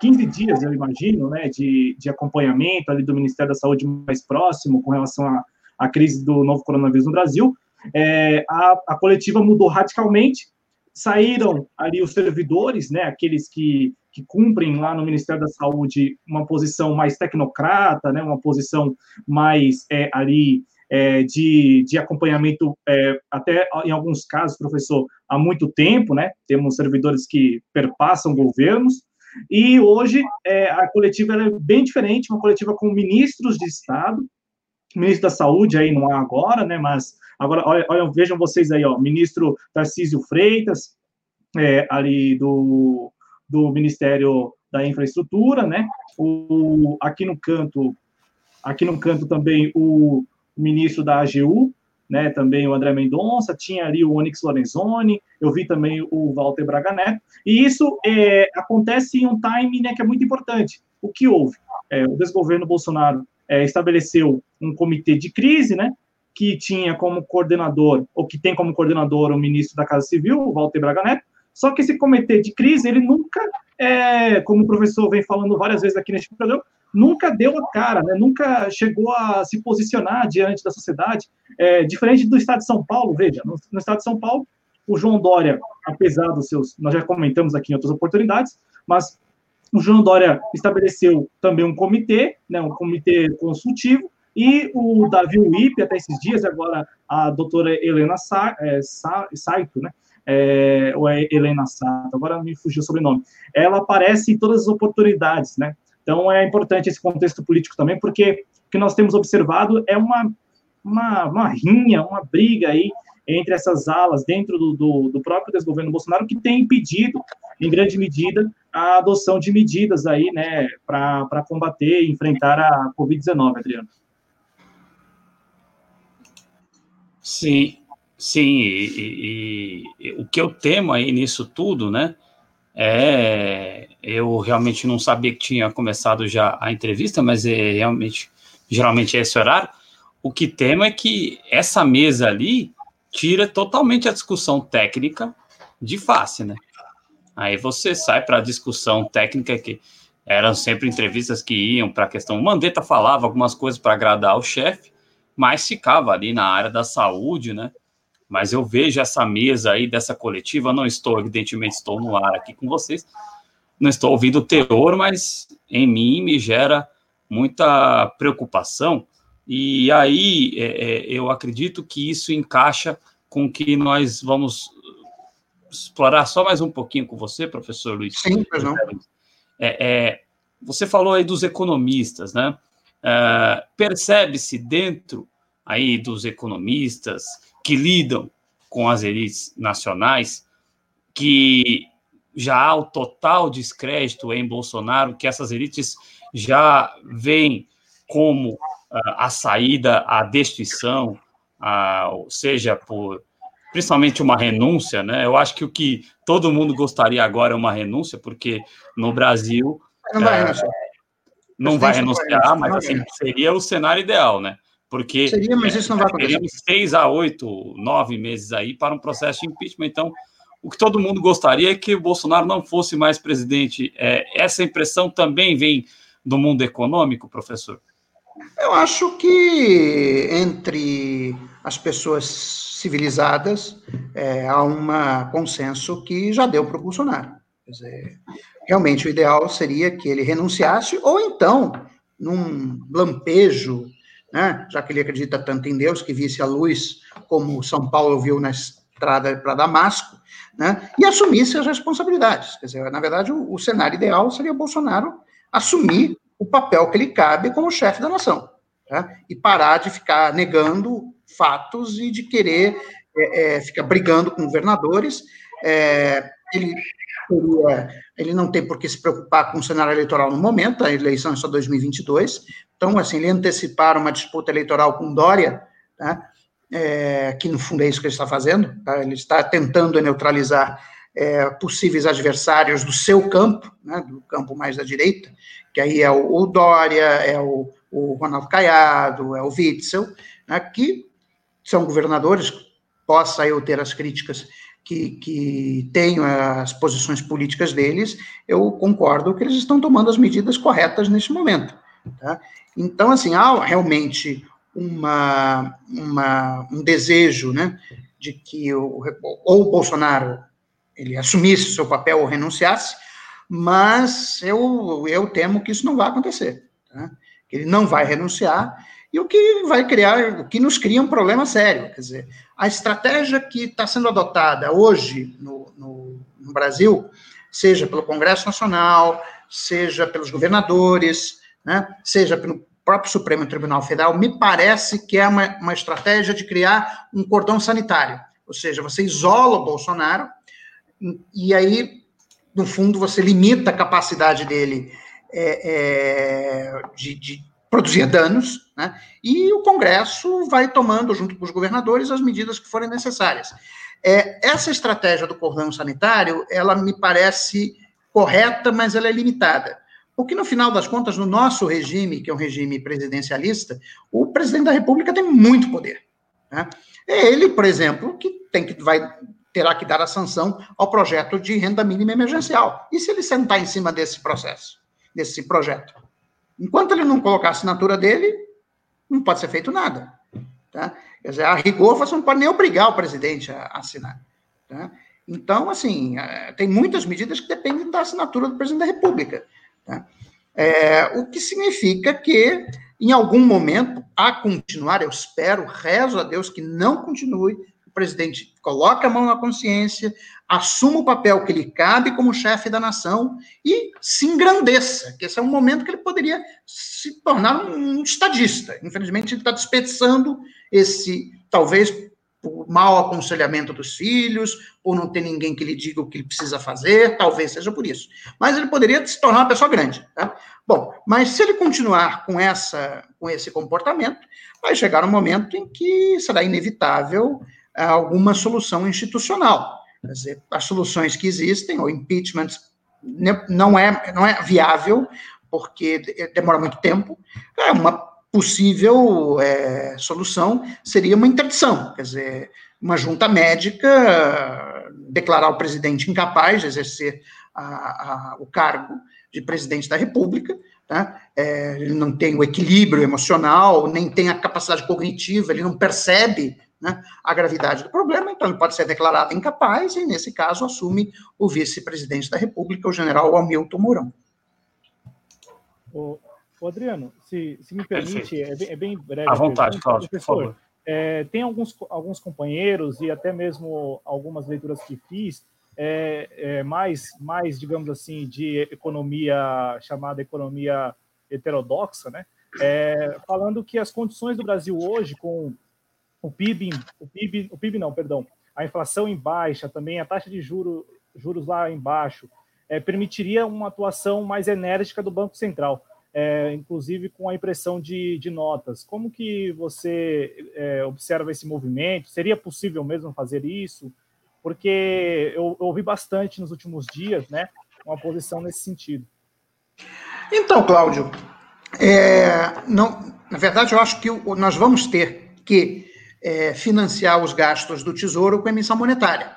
15 dias, eu imagino, né, de, de acompanhamento ali do Ministério da Saúde mais próximo com relação à, à crise do novo coronavírus no Brasil, é, a, a coletiva mudou radicalmente, saíram ali os servidores, né, aqueles que que cumprem lá no Ministério da Saúde uma posição mais tecnocrata, né, uma posição mais é, ali é, de, de acompanhamento, é, até em alguns casos, professor, há muito tempo, né? Temos servidores que perpassam governos, e hoje é, a coletiva é bem diferente, uma coletiva com ministros de Estado, ministro da Saúde aí não há agora, né? Mas agora, olha, olha vejam vocês aí, ó, ministro Tarcísio Freitas, é, ali do do Ministério da Infraestrutura, né? O, aqui no canto, aqui no canto também o ministro da AGU, né? Também o André Mendonça, tinha ali o Onyx Lorenzoni, eu vi também o Walter Braga Neto, e isso é, acontece em um time né, que é muito importante. O que houve? É, o desgoverno Bolsonaro é, estabeleceu um comitê de crise, né? Que tinha como coordenador, ou que tem como coordenador o ministro da Casa Civil, o Walter Braga Neto, só que esse comitê de crise, ele nunca, é, como o professor vem falando várias vezes aqui neste programa, nunca deu a cara, né? nunca chegou a se posicionar diante da sociedade, é, diferente do Estado de São Paulo, veja, no, no, Estado de São Paulo, o João Dória, apesar dos seus, nós já comentamos aqui em outras oportunidades, mas o João Dória estabeleceu também um comitê, né, um comitê consultivo, e o Davi Wip, até esses dias, agora a doutora Helena Sa, é, Sa, Saito, né, é, ou é Helena Sato, agora me fugiu o sobrenome, ela aparece em todas as oportunidades, né? Então é importante esse contexto político também, porque o que nós temos observado é uma, uma, uma rinha, uma briga aí entre essas alas dentro do, do, do, próprio desgoverno Bolsonaro que tem impedido, em grande medida, a adoção de medidas aí, né, para combater e enfrentar a Covid-19, Adriano. Sim, Sim, e, e, e, o que eu temo aí nisso tudo, né? É, eu realmente não sabia que tinha começado já a entrevista, mas é realmente, geralmente é esse horário. O que temo é que essa mesa ali tira totalmente a discussão técnica de face, né? Aí você sai para a discussão técnica que eram sempre entrevistas que iam para a questão. O Mandetta falava algumas coisas para agradar o chefe, mas ficava ali na área da saúde, né? Mas eu vejo essa mesa aí dessa coletiva, não estou, evidentemente, estou no ar aqui com vocês, não estou ouvindo o teor, mas em mim me gera muita preocupação, e aí é, é, eu acredito que isso encaixa com que nós vamos explorar só mais um pouquinho com você, professor Luiz. Sim, não. É, é, você falou aí dos economistas, né? É, percebe-se dentro aí dos economistas que lidam com as elites nacionais, que já há o total descrédito em Bolsonaro, que essas elites já veem como uh, a saída, a destruição, uh, seja por principalmente uma renúncia, né? Eu acho que o que todo mundo gostaria agora é uma renúncia, porque no Brasil não vai, uh, renunciar. Não vai renunciar, mas assim, seria o cenário ideal, né? Porque seria, mas isso não vai acontecer. Teríamos seis a oito, nove meses aí para um processo de impeachment. Então, o que todo mundo gostaria é que o Bolsonaro não fosse mais presidente. É, essa impressão também vem do mundo econômico, professor? Eu acho que entre as pessoas civilizadas é, há um consenso que já deu para o Bolsonaro. Quer dizer, realmente o ideal seria que ele renunciasse, ou então, num lampejo, né, já que ele acredita tanto em Deus, que visse a luz como São Paulo viu na estrada para Damasco, né, e assumisse as responsabilidades. Quer dizer, na verdade, o, o cenário ideal seria Bolsonaro assumir o papel que lhe cabe como chefe da nação. Tá? E parar de ficar negando fatos e de querer é, é, ficar brigando com governadores. É, ele, ele não tem por que se preocupar com o cenário eleitoral no momento, a eleição é só 2022. Então, assim, ele antecipar uma disputa eleitoral com Dória, tá? é, que no fundo é isso que ele está fazendo, tá? ele está tentando neutralizar é, possíveis adversários do seu campo, né, do campo mais da direita, que aí é o, o Dória, é o, o, Ronaldo Caiado, é o Witzel, né, que são governadores, possa eu ter as críticas que, que as posições políticas deles, eu concordo que eles estão tomando as medidas corretas neste momento. Tá? Então, assim, há realmente uma, uma, um desejo né, de que o, ou o Bolsonaro ele assumisse seu papel ou renunciasse, mas eu, eu temo que isso não vai acontecer. Tá? Ele não vai renunciar, e o que vai criar, o que nos cria um problema sério. Quer dizer, a estratégia que está sendo adotada hoje no, no, no Brasil, seja pelo Congresso Nacional, seja pelos governadores, né, seja pelo próprio Supremo Tribunal Federal, me parece que é uma, uma estratégia de criar um cordão sanitário. Ou seja, você isola o Bolsonaro, e aí, no fundo, você limita a capacidade dele é, é, de, de, produzir danos, né? e o Congresso vai tomando, junto com os governadores, as medidas que forem necessárias. É, essa estratégia do cordão sanitário, ela me parece correta, mas ela é limitada. Porque, no final das contas, no nosso regime, que é um regime presidencialista, o presidente da República tem muito poder. Né? É ele, por exemplo, que tem que vai terá que dar a sanção ao projeto de renda mínima emergencial. E se ele sentar em cima desse processo, desse projeto? Enquanto ele não colocar a assinatura dele, não pode ser feito nada. Tá? Quer dizer, a rigor, você não pode nem obrigar o presidente a assinar. Tá? Então, assim, é, tem muitas medidas que dependem da assinatura do presidente da República. Tá? É, o que significa que, em algum momento, a continuar, eu espero, rezo a Deus que não continue, o presidente coloque a mão na consciência, assuma o papel que lhe cabe como chefe da nação e se engrandeça, que esse é um momento que ele poderia se tornar um estadista. Infelizmente, ele está desperdiçando esse, talvez por mau aconselhamento dos filhos, por não ter ninguém que lhe diga o que ele precisa fazer, talvez seja por isso. Mas ele poderia se tornar uma pessoa grande. Tá? Bom, mas se ele continuar com, essa, com esse comportamento, vai chegar um momento em que será inevitável alguma solução institucional. Dizer, as soluções que existem, o impeachment não é, não é viável, porque demora muito tempo. É uma possível é, solução seria uma interdição, quer dizer, uma junta médica declarar o presidente incapaz de exercer a, a, o cargo de presidente da República, tá? é, ele não tem o equilíbrio emocional, nem tem a capacidade cognitiva, ele não percebe né, a gravidade do problema, então ele pode ser declarado incapaz e, nesse caso, assume o vice-presidente da República, o general Hamilton Mourão. O, o Adriano, se, se me permite, é bem, é bem, breve. À vontade, Cláudio, por favor. É, tem alguns, alguns companheiros e até mesmo algumas leituras que fiz, é, é, mais, mais, digamos assim, de economia, chamada economia heterodoxa, né? É, falando que as condições do Brasil hoje, com o PIB, o PIB, o PIB não, perdão, a inflação em baixa, também a taxa de juro, juros lá embaixo, é, permitiria uma atuação mais enérgica do Banco Central, é, inclusive com a impressão de, de, notas. Como que você é, observa esse movimento? Seria possível mesmo fazer isso? Porque eu, eu ouvi bastante nos últimos dias, né, uma posição nesse sentido. Então, Cláudio, é, não, na verdade, eu acho que nós vamos ter que é, financiar os gastos do Tesouro com emissão monetária.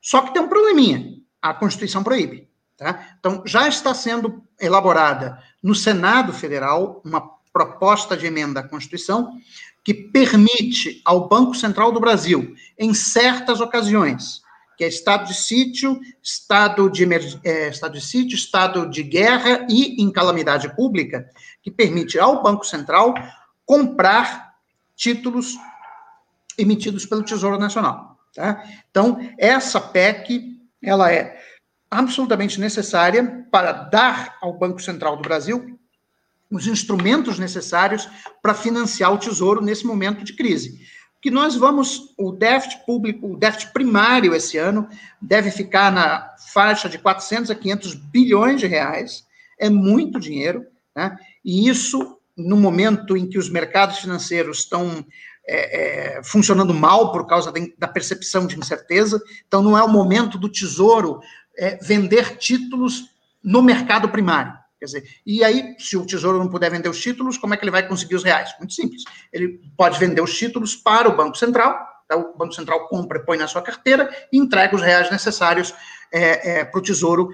Só que tem um probleminha: a Constituição proíbe. Tá? Então, já está sendo elaborada no Senado Federal uma proposta de emenda à Constituição que permite ao Banco Central do Brasil, em certas ocasiões, que é estado de sítio, estado de, é, estado de sítio, estado de guerra e em calamidade pública, que permite ao Banco Central comprar títulos emitidos pelo Tesouro Nacional. Tá? Então, essa PEC, ela é absolutamente necessária para dar ao Banco Central do Brasil os instrumentos necessários para financiar o Tesouro nesse momento de crise que nós vamos, o déficit público, o déficit primário esse ano deve ficar na faixa de 400 a 500 bilhões de reais, é muito dinheiro, né? E isso, no momento em que os mercados financeiros estão é, é, funcionando mal por causa de, da percepção de incerteza, então não é o momento do Tesouro é, vender títulos no mercado primário. Quer dizer, e aí, se o Tesouro não puder vender os títulos, como é que ele vai conseguir os reais? Muito simples. Ele pode vender os títulos para o Banco Central, tá? o Banco Central compra, põe na sua carteira e entrega os reais necessários é, é, para o Tesouro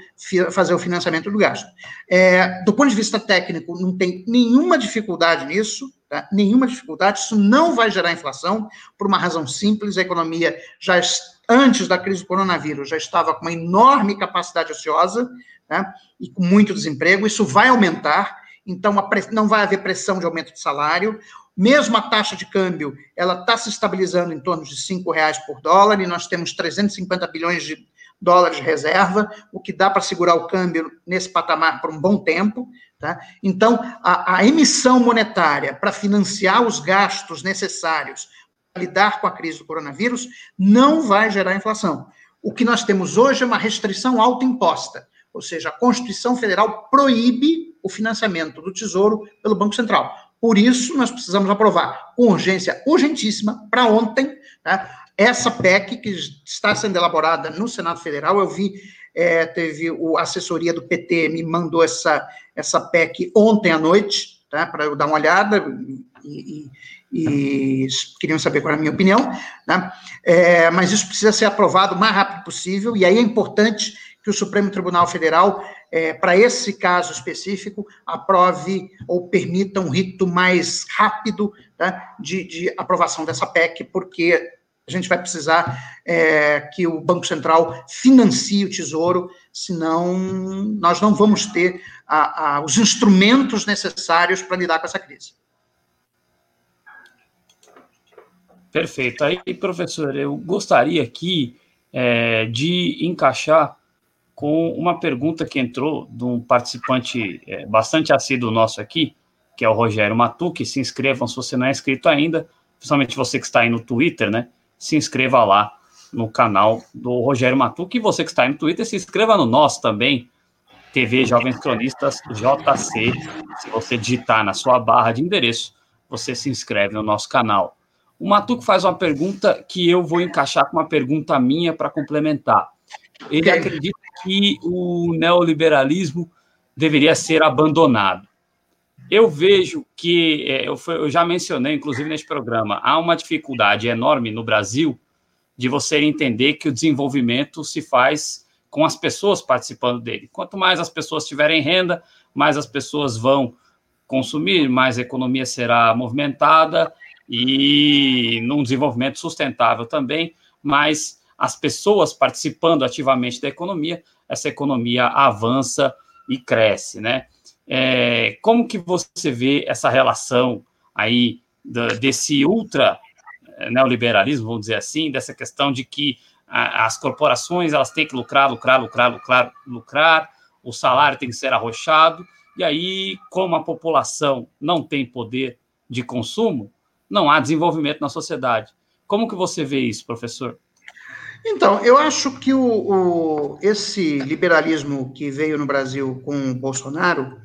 fazer o financiamento do gasto. É, do ponto de vista técnico, não tem nenhuma dificuldade nisso, tá? nenhuma dificuldade, isso não vai gerar inflação, por uma razão simples, a economia já, antes da crise do coronavírus, já estava com uma enorme capacidade ociosa, né, e com muito desemprego, isso vai aumentar, então não vai haver pressão de aumento de salário, mesmo a taxa de câmbio, ela está se estabilizando em torno de cinco reais por dólar, e nós temos 350 bilhões de dólares de reserva, o que dá para segurar o câmbio nesse patamar por um bom tempo. Tá? Então, a, a emissão monetária para financiar os gastos necessários para lidar com a crise do coronavírus não vai gerar inflação. O que nós temos hoje é uma restrição autoimposta. Ou seja, a Constituição Federal proíbe o financiamento do Tesouro pelo Banco Central. Por isso, nós precisamos aprovar com urgência urgentíssima, para ontem, né, essa PEC que está sendo elaborada no Senado Federal. Eu vi, é, teve a assessoria do PT, me mandou essa, essa PEC ontem à noite, tá, para eu dar uma olhada e, e, e queriam saber qual era a minha opinião, né? É, mas isso precisa ser aprovado o mais rápido possível, e aí é importante que o Supremo Tribunal Federal, é, para esse caso específico, aprove ou permita um rito mais rápido tá, de, de, aprovação dessa PEC, porque a gente vai precisar é, que o Banco Central financie o Tesouro, senão nós não vamos ter a, a, os instrumentos necessários para lidar com essa crise. Perfeito. Aí, professor, eu gostaria aqui é, de encaixar com uma pergunta que entrou de um participante é, bastante assíduo nosso aqui, que é o Rogério Matuque. Se inscrevam se você não é inscrito ainda, principalmente você que está aí no Twitter, né? Se inscreva lá no canal do Rogério Matuque. E você que está aí no Twitter, se inscreva no nosso também, TV Jovens Cronistas JC. Se você digitar na sua barra de endereço, você se inscreve no nosso canal. O Matuque faz uma pergunta que eu vou encaixar com uma pergunta minha para complementar. Ele acredita que o neoliberalismo deveria ser abandonado. Eu vejo que, é, eu, já mencionei, inclusive neste programa, há uma dificuldade enorme no Brasil de você entender que o desenvolvimento se faz com as pessoas participando dele. Quanto mais as pessoas tiverem renda, mais as pessoas vão consumir, mais a economia será movimentada e num desenvolvimento sustentável também, mais as pessoas participando ativamente da economia, essa economia avança e cresce, né? É, como que você vê essa relação aí da, desse ultra eh, neoliberalismo, vamos dizer assim, dessa questão de que a, as corporações elas têm que lucrar, lucrar, lucrar, lucrar, lucrar, o salário tem que ser arrochado, e aí, como a população não tem poder de consumo, não há desenvolvimento na sociedade. Como que você vê isso, professor? Então, eu acho que o, o, esse liberalismo que veio no Brasil com o Bolsonaro,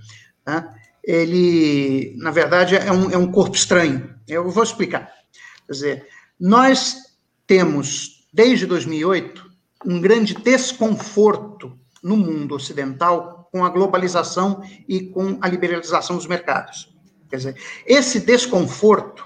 né, ele, na verdade, é um, é um corpo estranho. Eu vou explicar. Quer dizer, nós temos, desde 2008, um grande desconforto no mundo ocidental com a globalização e com a liberalização dos mercados. Quer dizer, esse desconforto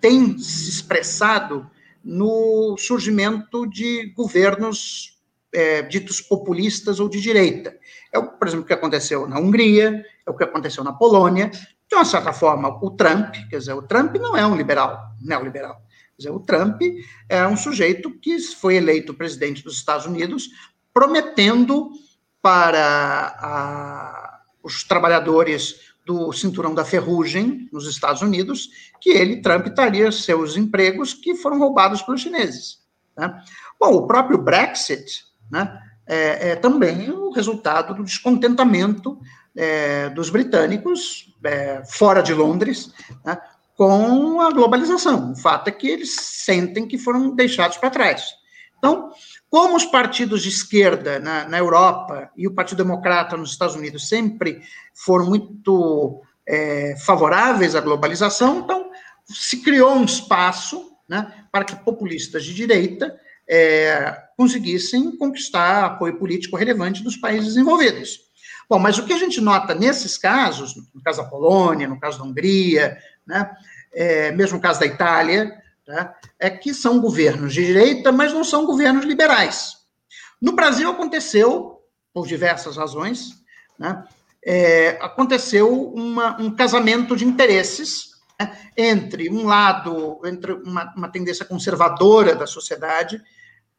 tem se expressado no surgimento de governos é, ditos populistas ou de direita. É, por exemplo, o que aconteceu na Hungria, é o que aconteceu na Polônia. De uma certa forma, o Trump, quer dizer, o Trump não é um liberal, neoliberal. Quer dizer, o Trump é um sujeito que foi eleito presidente dos Estados Unidos prometendo para a, os trabalhadores do cinturão da ferrugem nos Estados Unidos, que ele, Trump, estaria seus empregos que foram roubados pelos chineses. Né? Bom, o próprio Brexit né, é, é, também o resultado do descontentamento é, dos britânicos é, fora de Londres né, com a globalização. O fato é que eles sentem que foram deixados para trás. Então, como os partidos de esquerda na, na, Europa e o Partido Democrata nos Estados Unidos sempre foram muito é, favoráveis à globalização, então se criou um espaço né, para que populistas de direita é, conseguissem conquistar apoio político relevante dos países desenvolvidos. Bom, mas o que a gente nota nesses casos, no caso da Polônia, no caso da Hungria, né, é, mesmo no caso da Itália, tá? é que são governos de direita, mas não são governos liberais. No Brasil aconteceu, por diversas razões, né? é, aconteceu uma, um casamento de interesses né? entre um lado, entre uma, uma, tendência conservadora da sociedade,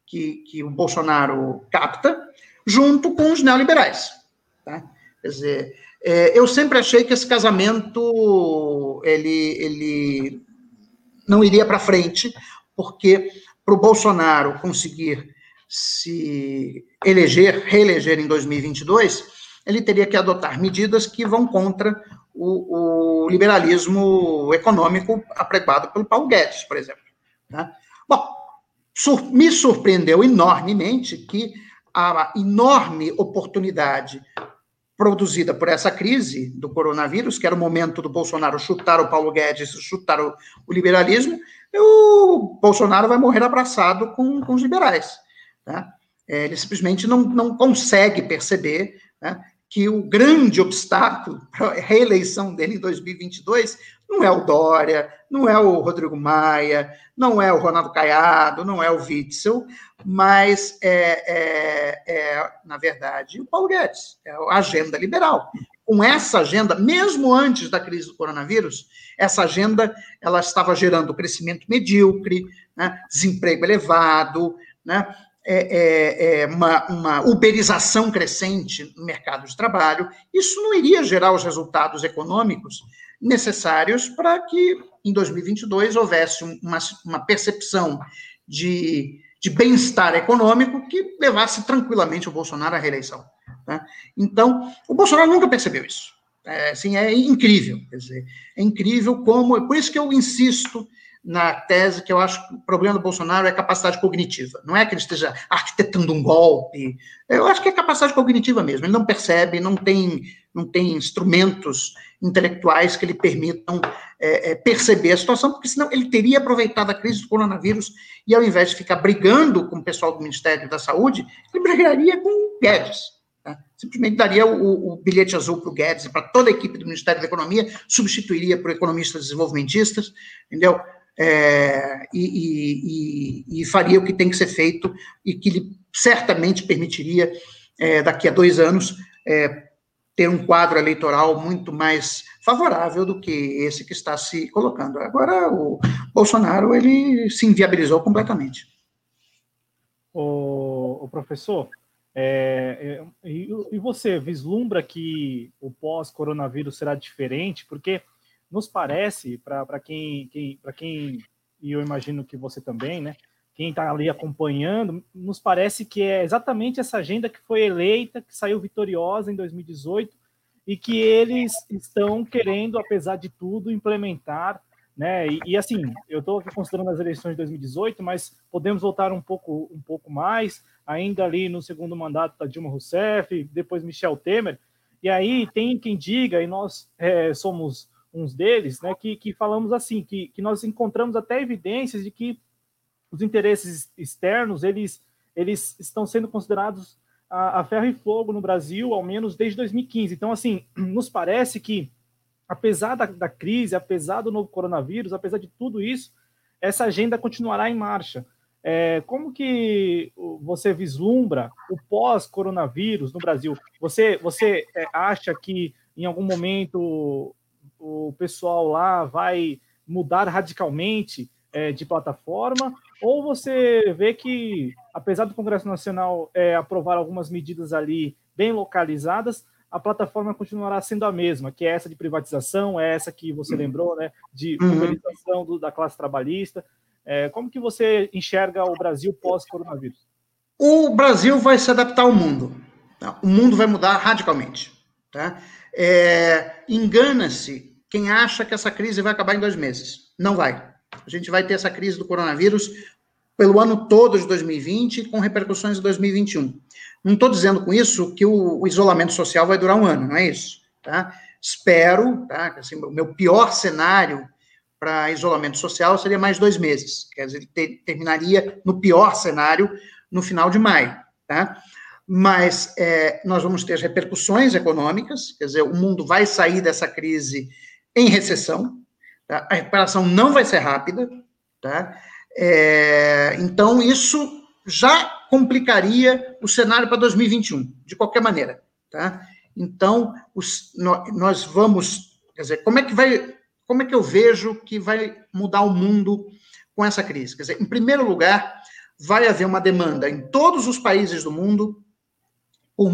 que, que o Bolsonaro capta, junto com os neoliberais. Tá? Quer dizer, é, eu sempre achei que esse casamento ele, ele não iria para frente, porque para o Bolsonaro conseguir se eleger, reeleger em 2022, ele teria que adotar medidas que vão contra o, o liberalismo econômico apregado pelo Paulo Guedes, por exemplo. Né? Bom, sur me surpreendeu enormemente que a enorme oportunidade produzida por essa crise do coronavírus, que era o momento do Bolsonaro chutar o Paulo Guedes, chutar o, o liberalismo, o Bolsonaro vai morrer abraçado com, com os liberais. Né? Ele simplesmente não, não consegue perceber né, que o grande obstáculo para a reeleição dele em 2022 não é o Dória, não é o Rodrigo Maia, não é o Ronaldo Caiado, não é o Witzel, mas é, é, é, na verdade, o Paulo Guedes, é a agenda liberal. Com essa agenda, mesmo antes da crise do coronavírus, essa agenda ela estava gerando crescimento medíocre, né, desemprego elevado, né, é, é, é uma, uma, uberização crescente no mercado de trabalho, isso não iria gerar os resultados econômicos necessários para que em 2022 houvesse uma, uma percepção de, de bem-estar econômico que levasse tranquilamente o Bolsonaro à reeleição. Né? Então, o Bolsonaro nunca percebeu isso. É, assim, é incrível, quer dizer, é incrível como, por isso que eu insisto na tese que eu acho que o problema do Bolsonaro é a capacidade cognitiva. Não é que ele esteja arquitetando um golpe. Eu acho que é capacidade cognitiva mesmo. Ele não percebe, não tem, não tem instrumentos intelectuais que lhe permitam é, é, perceber a situação, porque senão ele teria aproveitado a crise do coronavírus e, ao invés de ficar brigando com o pessoal do Ministério da Saúde, ele brigaria com o Guedes. Tá? Simplesmente daria o, o bilhete azul para o Guedes e para toda a equipe do Ministério da Economia, substituiria por economistas desenvolvimentistas, entendeu? é, e, e, e, faria o que tem que ser feito e que lhe certamente permitiria, é, daqui a dois anos, é, ter um quadro eleitoral muito mais favorável do que esse que está se colocando. Agora, o Bolsonaro, ele se inviabilizou completamente. O, o professor, é, é, e, e você vislumbra que o pós-coronavírus será diferente? Porque nos parece, para quem, quem, quem, e eu imagino que você também, né? Quem está ali acompanhando, nos parece que é exatamente essa agenda que foi eleita, que saiu vitoriosa em 2018 e que eles estão querendo, apesar de tudo, implementar né? E, e assim, eu estou considerando as eleições de 2018, mas podemos voltar um pouco, um pouco mais, ainda ali no segundo mandato da Dilma Rousseff, depois Michel Temer. E aí tem quem diga, e nós é, somos uns deles, né, que, que falamos assim, que, que nós encontramos até evidências de que os interesses externos, eles, eles estão sendo considerados a, a ferro e fogo no Brasil, ao menos desde 2015. Então, assim, nos parece que apesar da, da crise, apesar do novo coronavírus, apesar de tudo isso, essa agenda continuará em marcha. É, como que você vislumbra o pós-coronavírus no Brasil? Você, você é, acha que em algum momento o pessoal lá vai mudar radicalmente é, de plataforma? Ou você vê que, apesar do Congresso Nacional é, aprovar algumas medidas ali bem localizadas, a plataforma continuará sendo a mesma, que é essa de privatização, é essa que você lembrou, né, de pulverização uhum. da classe trabalhista. É, como que você enxerga o Brasil pós-coronavírus? O Brasil vai se adaptar ao mundo. Tá? O mundo vai mudar radicalmente. Tá? É, Engana-se quem acha que essa crise vai acabar em dois meses. Não vai. A gente vai ter essa crise do coronavírus pelo ano todo de 2020, com repercussões em 2021. Não estou dizendo com isso que o, o, isolamento social vai durar um ano, não é isso. Tá? Espero, tá? Assim, o meu pior cenário para isolamento social seria mais dois meses. Quer dizer, ele terminaria no pior cenário no final de maio. Tá? Mas é, nós vamos ter repercussões econômicas, quer dizer, o mundo vai sair dessa crise em recessão, tá? a recuperação não vai ser rápida, tá? É, então, isso já complicaria o cenário para 2021, de qualquer maneira. Tá? Então, os, nós vamos. Quer dizer, como é que vai. Como é que eu vejo que vai mudar o mundo com essa crise? Quer dizer, em primeiro lugar, vai haver uma demanda em todos os países do mundo por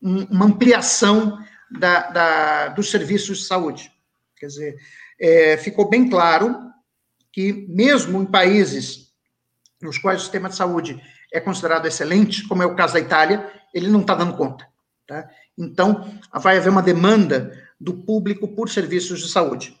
uma ampliação da, da, dos serviços de saúde. Quer dizer, é, ficou bem claro que, mesmo em países nos quais o sistema de saúde é considerado excelente, como é o caso da Itália, ele não está dando conta. Tá? Então, vai haver uma demanda do público por serviços de saúde.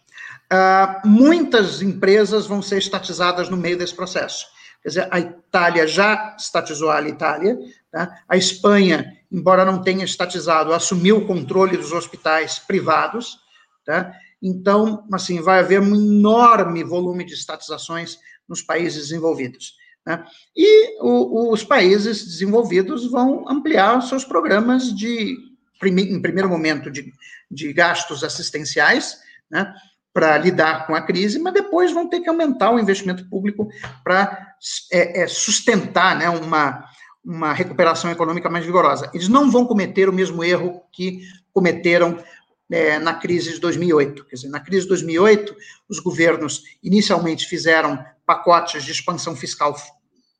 Uh, muitas empresas vão ser estatizadas no meio desse processo. Quer dizer, a Itália já estatizou a Itália, tá? a Espanha, embora não tenha estatizado, assumiu o controle dos hospitais privados, tá? Então, assim, vai haver um enorme volume de estatizações nos países desenvolvidos. Né? E o, os países desenvolvidos vão ampliar seus programas de, em primeiro momento, de, de gastos assistenciais, né? para lidar com a crise, mas depois vão ter que aumentar o investimento público para é, é, sustentar né, uma, uma recuperação econômica mais vigorosa. Eles não vão cometer o mesmo erro que cometeram é, na crise de 2008. Quer dizer, na crise de 2008, os governos inicialmente fizeram pacotes de expansão fiscal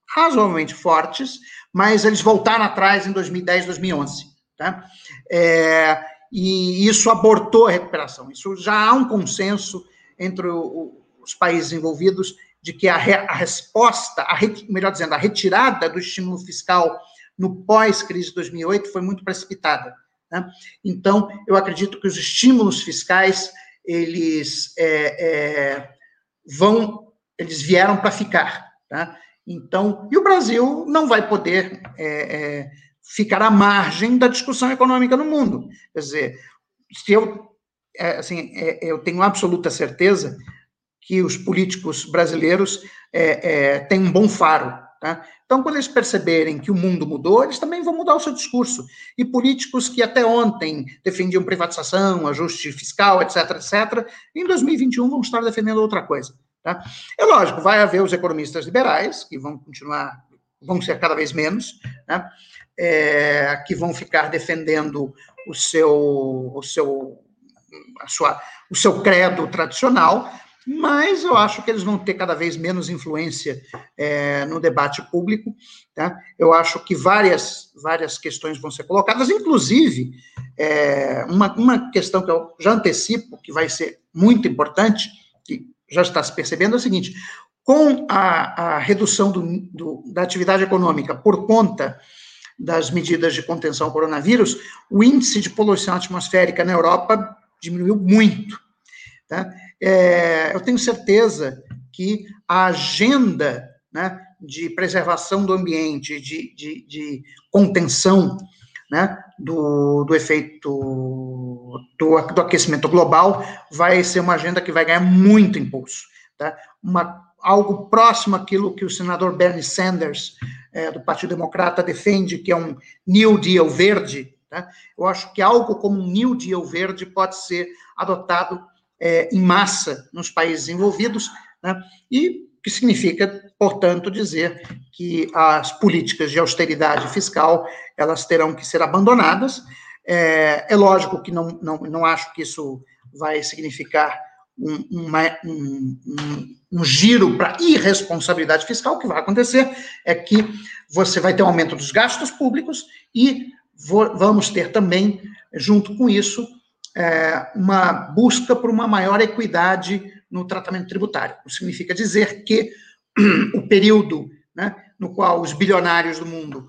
razoavelmente fortes, mas eles voltaram atrás em 2010, 2011. Tá? É, e isso abortou a recuperação. Isso já há um consenso entre o, os países envolvidos de que a, re, a resposta, a melhor dizendo, a retirada do estímulo fiscal no pós-crise de 2008 foi muito precipitada. Né? Então, eu acredito que os estímulos fiscais, eles é, é, vão, eles vieram para ficar, tá? Então, e o Brasil não vai poder é, é, ficar à margem da discussão econômica no mundo. Quer dizer, se eu, é, assim, é, eu tenho absoluta certeza que os políticos brasileiros têm um bom faro Tá? Então, quando eles perceberem que o mundo mudou, eles também vão mudar o seu discurso. E políticos que até ontem defendiam privatização, ajuste fiscal, etc., etc., em 2021 vão estar defendendo outra coisa. Tá? É lógico, vai haver os economistas liberais, que vão continuar, vão ser cada vez menos, né? é, que vão ficar defendendo o seu, o seu, a sua, o seu credo tradicional, mas eu acho que eles vão ter cada vez menos influência é, no debate público. Tá? Eu acho que várias, várias questões vão ser colocadas, inclusive é, uma, uma questão que eu já antecipo, que vai ser muito importante, que já está se percebendo, é o seguinte: com a, a redução do, do, da atividade econômica por conta das medidas de contenção ao coronavírus, o índice de poluição atmosférica na Europa diminuiu muito. Tá? É, eu tenho certeza que a agenda né, de preservação do ambiente, de, de, de contenção né, do, do efeito do, do, aquecimento global vai ser uma agenda que vai ganhar muito impulso. Tá? Uma, algo próximo àquilo que o senador Bernie Sanders, é, do Partido Democrata, defende, que é um New Deal verde. Tá? Eu acho que algo como um New Deal verde pode ser adotado é, em massa nos países envolvidos, né? e que significa, portanto, dizer que as políticas de austeridade fiscal elas terão que ser abandonadas. É, é lógico que não, não, não acho que isso vai significar um, uma, um, um, um giro para irresponsabilidade fiscal. O que vai acontecer é que você vai ter um aumento dos gastos públicos e vamos ter também, junto com isso, é, uma busca por uma maior equidade no tratamento tributário. Isso significa dizer que o período né, no qual os bilionários do mundo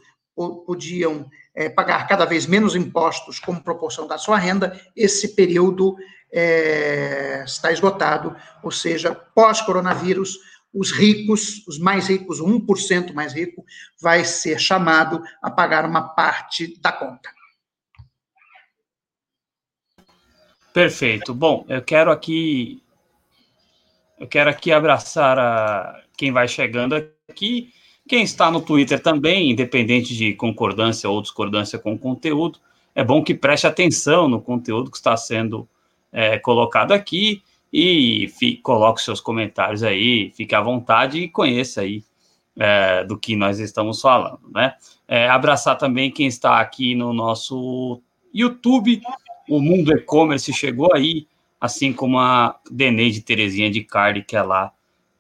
podiam é, pagar cada vez menos impostos como proporção da sua renda, esse período é, está esgotado, ou seja, pós-coronavírus, os ricos, os mais ricos, o 1% mais rico, vai ser chamado a pagar uma parte da conta. Perfeito. Bom, eu quero aqui eu quero aqui abraçar a quem vai chegando aqui, quem está no Twitter também, independente de concordância ou discordância com o conteúdo. É bom que preste atenção no conteúdo que está sendo é, colocado aqui e fi, coloque seus comentários aí, fique à vontade e conheça aí é, do que nós estamos falando, né? É, abraçar também quem está aqui no nosso YouTube, o Mundo E-Commerce chegou aí, assim como a Deneide Terezinha de Carli, que é lá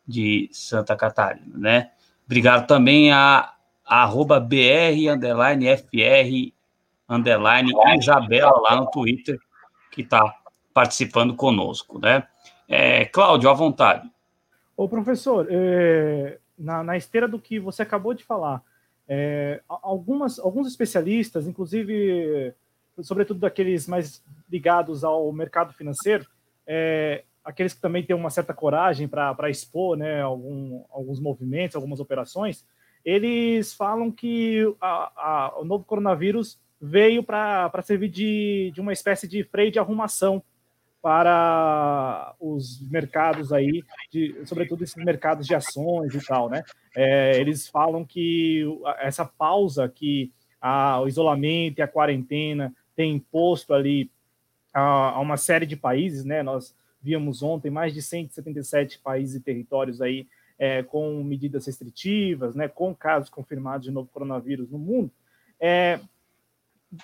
de Santa Catarina, né? Obrigado também a, a arroba BR, underline, FR, underline, Isabela lá no Twitter, que está participando conosco, né? É, Cláudio, à vontade. Ô, professor, é, na, na, esteira do que você acabou de falar, é, algumas, alguns especialistas, inclusive, sobretudo daqueles mais ligados ao mercado financeiro, é, aqueles que também têm uma certa coragem para expor né, algum, alguns movimentos, algumas operações, eles falam que a, a, o novo coronavírus veio para servir de, de uma espécie de freio de arrumação para os mercados aí, de, sobretudo esses mercados de ações e tal, né? É, eles falam que essa pausa que a, o isolamento e a quarentena tem imposto ali a, a, uma série de países, né? Nós víamos ontem mais de 177 países e territórios aí é, com medidas restritivas, né? Com casos confirmados de novo coronavírus no mundo. É,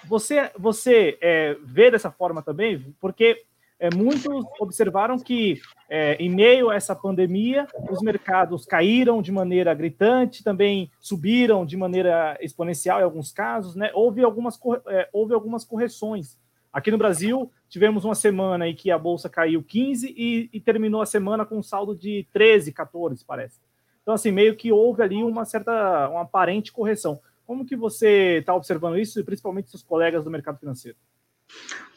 você você é, vê dessa forma também, porque é, muitos observaram que, é, em meio a essa pandemia, os mercados caíram de maneira gritante, também subiram de maneira exponencial em alguns casos, né? Houve algumas, é, houve algumas correções. Aqui no Brasil, tivemos uma semana em que a bolsa caiu 15 e, e terminou a semana com um saldo de 13, 14, parece. Então, assim, meio que houve ali uma certa, uma aparente correção. Como que você está observando isso, e principalmente seus colegas do mercado financeiro?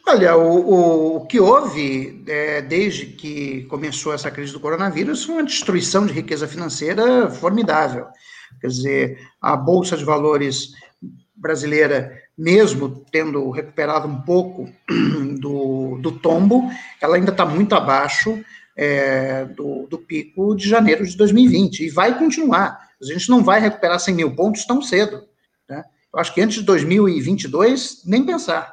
Olha, o, o que houve é, desde que começou essa crise do coronavírus foi uma destruição de riqueza financeira formidável. Quer dizer, a Bolsa de Valores brasileira, mesmo tendo recuperado um pouco do, do tombo, ela ainda está muito abaixo é, do, do pico de janeiro de 2020 e vai continuar. A gente não vai recuperar 100 mil pontos tão cedo. Né? Eu acho que antes de 2022, nem pensar.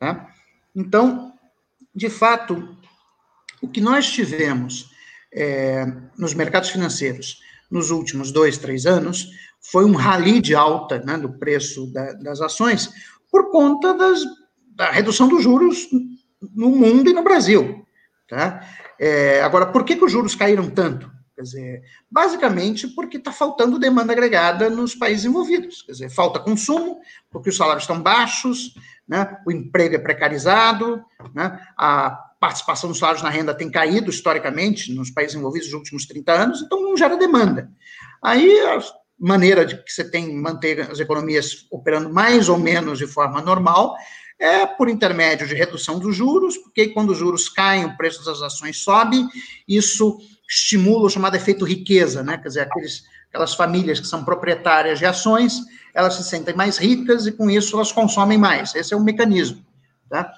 Né? Então, de fato, o que nós tivemos é, nos mercados financeiros nos últimos dois, três anos foi um rally de alta né, do preço da, das ações por conta das, da redução dos juros no mundo e no Brasil. Tá? É, agora, por que, que os juros caíram tanto? Quer dizer, basicamente porque está faltando demanda agregada nos países envolvidos. Quer dizer, falta consumo, porque os salários estão baixos, né? o emprego é precarizado, né? a participação dos salários na renda tem caído historicamente nos países envolvidos nos últimos 30 anos, então não gera demanda. Aí a maneira de que você tem manter as economias operando mais ou menos de forma normal É por intermédio de redução dos juros, porque quando os juros caem, o preço das ações sobe, isso estimula o chamado efeito riqueza, né? Quer dizer, aqueles, aquelas famílias que são proprietárias de ações, elas se sentem mais ricas e com isso elas consomem mais. Esse é um mecanismo, tá?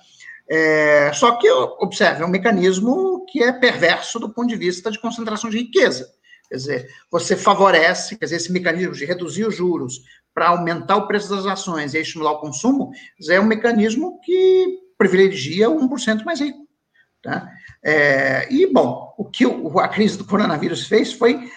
É, só que, observe, é um mecanismo que é perverso do ponto de vista de concentração de riqueza. Quer dizer, você favorece, quer dizer, esse mecanismo de reduzir os juros para aumentar o preço das ações e estimular o consumo, é um mecanismo que privilegia o 1% mais rico. Tá? É, e, bom, o que a crise do coronavírus fez foi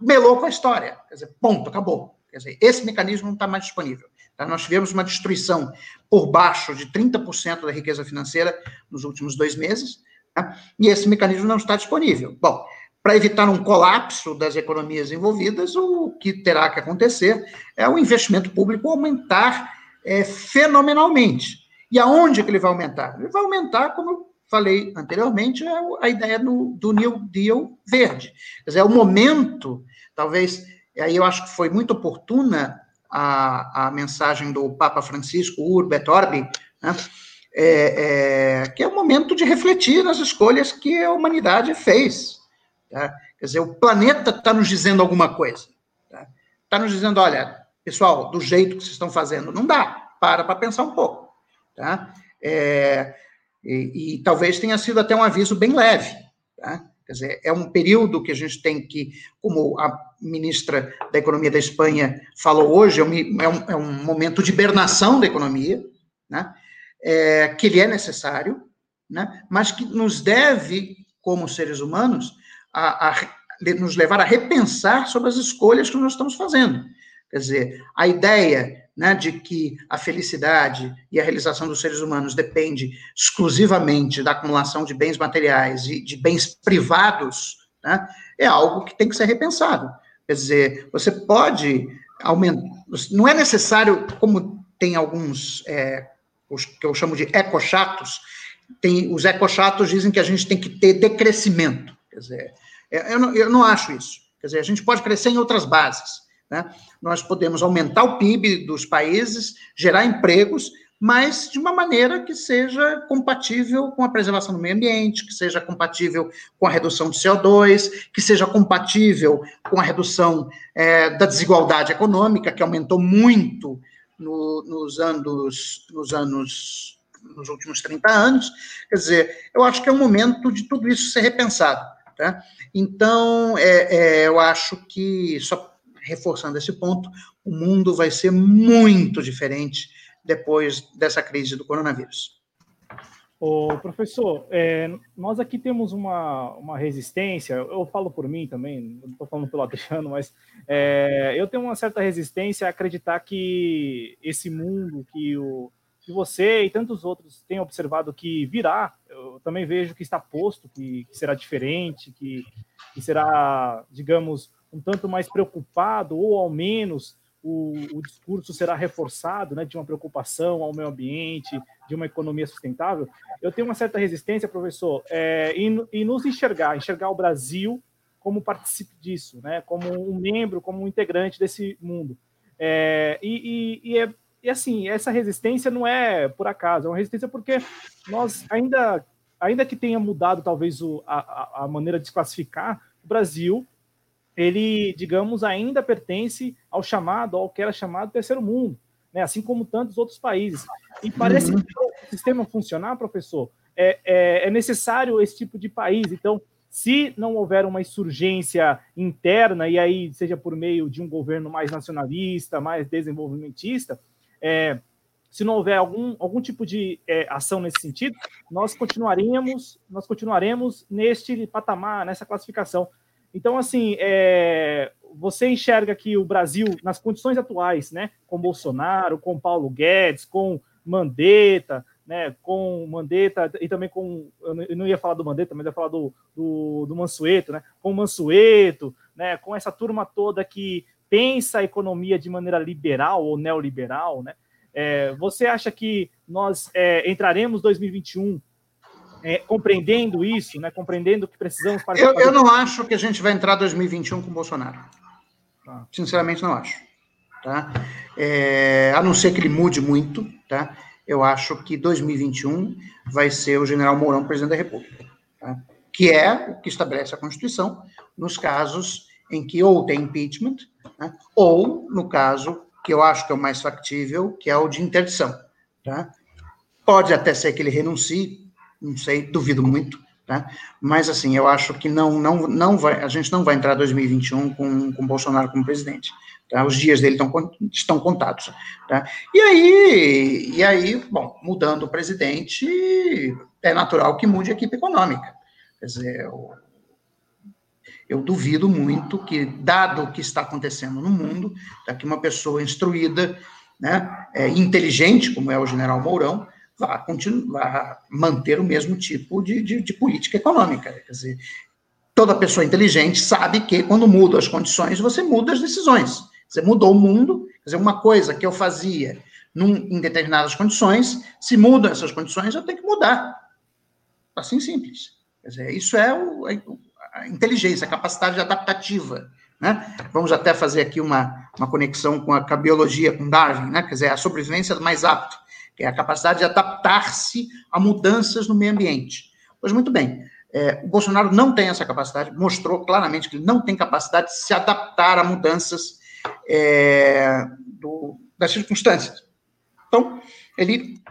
melou com a história. Quer dizer, ponto, acabou. Quer dizer, esse mecanismo não está mais disponível. Tá? Nós tivemos uma destruição por baixo de 30% da riqueza financeira nos últimos dois meses, tá? e esse mecanismo não está disponível. Bom, para evitar um colapso das economias envolvidas, o que terá que acontecer é o investimento público aumentar é, fenomenalmente. E aonde que ele vai aumentar? Ele vai aumentar, como eu falei anteriormente, é a ideia do, do New Deal verde. Quer dizer, é o momento, talvez, aí eu acho que foi muito oportuna a, a mensagem do Papa Francisco, Urbe et Orbi, né? é, é, que é o momento de refletir nas escolhas que a humanidade fez. Tá? Quer dizer, o planeta está nos dizendo alguma coisa. Está tá nos dizendo, olha, pessoal, do jeito que vocês estão fazendo, não dá. Para para pensar um pouco. Tá? É, e, e, talvez tenha sido até um aviso bem leve. Tá? Quer dizer, é um período que a gente tem que, como a ministra da Economia da Espanha falou hoje, é um, é um, é momento de hibernação da economia, né? É, que ele é necessário, né? mas que nos deve, como seres humanos, a, a, nos levar a repensar sobre as escolhas que nós estamos fazendo. Quer dizer, a ideia né, de que a felicidade e a realização dos seres humanos depende exclusivamente da acumulação de bens materiais e de bens privados, né, é algo que tem que ser repensado. Quer dizer, você pode aumentar. Não é necessário, como tem alguns, é, os que eu chamo de ecochatos, tem, os ecochatos dizem que a gente tem que ter decrescimento. Quer dizer, é, eu não, eu não acho isso. Quer dizer, a gente pode crescer em outras bases. Né? Nós podemos aumentar o PIB dos países, gerar empregos, mas de uma maneira que seja compatível com a preservação do meio ambiente, que seja compatível com a redução de CO2, que seja compatível com a redução é, da desigualdade econômica, que aumentou muito no, nos anos, nos anos, nos últimos 30 anos. Quer dizer, eu acho que é um momento de tudo isso ser repensado. Tá? Então, é, é, eu acho que, só reforçando esse ponto, o mundo vai ser muito diferente depois dessa crise do coronavírus. Ô, professor, é, nós aqui temos uma, uma resistência, eu falo por mim também, não estou falando pelo Adriano, mas é, eu tenho uma certa resistência a acreditar que esse mundo que o, que você e tantos outros têm observado que virá, eu também vejo que está posto, que, que será diferente, que, que, será, digamos, um tanto mais preocupado, ou ao menos o, o discurso será reforçado né, de uma preocupação ao meio ambiente, de uma economia sustentável. Eu tenho uma certa resistência, professor, é, em, em nos enxergar, enxergar o Brasil como participe disso, né, como um membro, como um integrante desse mundo. É, e, e, e é e assim, essa resistência não é por acaso, é uma resistência porque nós ainda, ainda que tenha mudado talvez o, a, a maneira de se classificar, o Brasil, ele, digamos, ainda pertence ao chamado, ao que era chamado terceiro mundo, né? assim como tantos outros países. E parece uhum. que o sistema funcionar, professor, é, é, é necessário esse tipo de país. Então, se não houver uma insurgência interna, e aí seja por meio de um governo mais nacionalista, mais desenvolvimentista, é, se não houver algum, algum tipo de é, ação nesse sentido, nós continuaríamos, nós continuaremos neste patamar, nessa classificação. Então, assim, é, você enxerga que o Brasil, nas condições atuais, né, com Bolsonaro, com Paulo Guedes, com Mandetta, né, com Mandetta e também com, eu não ia falar do Mandetta, mas ia falar do, do, do Mansueto, né, com Mansueto, né, com essa turma toda que pensa a economia de maneira liberal ou neoliberal, né? É, você acha que nós é, entraremos 2021 é, compreendendo isso, né? Compreendendo que precisamos para. Eu, eu não acho que a gente vai entrar 2021 com Bolsonaro. Tá. Sinceramente, não acho. Tá? É, a não ser que ele mude muito, tá? eu acho que 2021 vai ser o general Mourão presidente da República, tá? que é o que estabelece a Constituição nos casos em que ou tem impeachment, né? ou no caso que eu acho que é o mais factível, que é o de interdição. Tá? Pode até ser que ele renuncie, não sei, duvido muito, tá? Mas assim, eu acho que não, não, não vai, a gente não vai entrar 2021 com, com Bolsonaro como presidente. Tá? Os dias dele estão, estão contados. Tá? E aí, e aí, bom, mudando o presidente, é natural que mude a equipe econômica. Quer dizer, eu, eu duvido muito que, dado o que está acontecendo no mundo, tá, que uma pessoa instruída, né, é, inteligente, como é o general Mourão, vá, continuar, manter o mesmo tipo de, de, de política econômica. Quer dizer, toda pessoa inteligente sabe que quando muda as condições, você muda as decisões. Você mudou o mundo, quer dizer, uma coisa que eu fazia num, em determinadas condições, se mudam essas condições, eu tenho que mudar. Assim simples. Quer dizer, isso é o, a inteligência, a capacidade adaptativa. Né? Vamos até fazer aqui uma, uma conexão com a, com a biologia, com Darwin, né? quer dizer, a sobrevivência do mais apto é a capacidade de adaptar-se a mudanças no meio ambiente. Pois muito bem, é, o Bolsonaro não tem essa capacidade, mostrou claramente que ele não tem capacidade de se adaptar a mudanças é, do, das circunstâncias. Então, ele,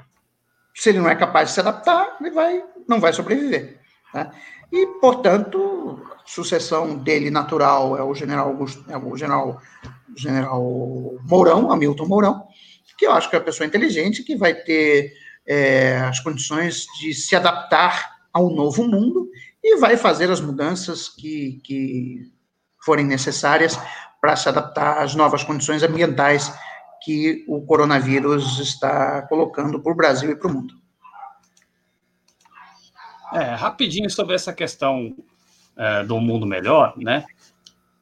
se ele não é capaz de se adaptar, ele vai, não vai sobreviver. Tá? E, portanto, a sucessão dele natural é o general, é o general, general Mourão, Hamilton Mourão, que eu acho que é uma pessoa inteligente, que vai ter é, as condições de se adaptar ao novo mundo e vai fazer as mudanças que, que forem necessárias para se adaptar às novas condições ambientais que o coronavírus está colocando para o Brasil e para o mundo. É, rapidinho sobre essa questão é, do mundo melhor, né?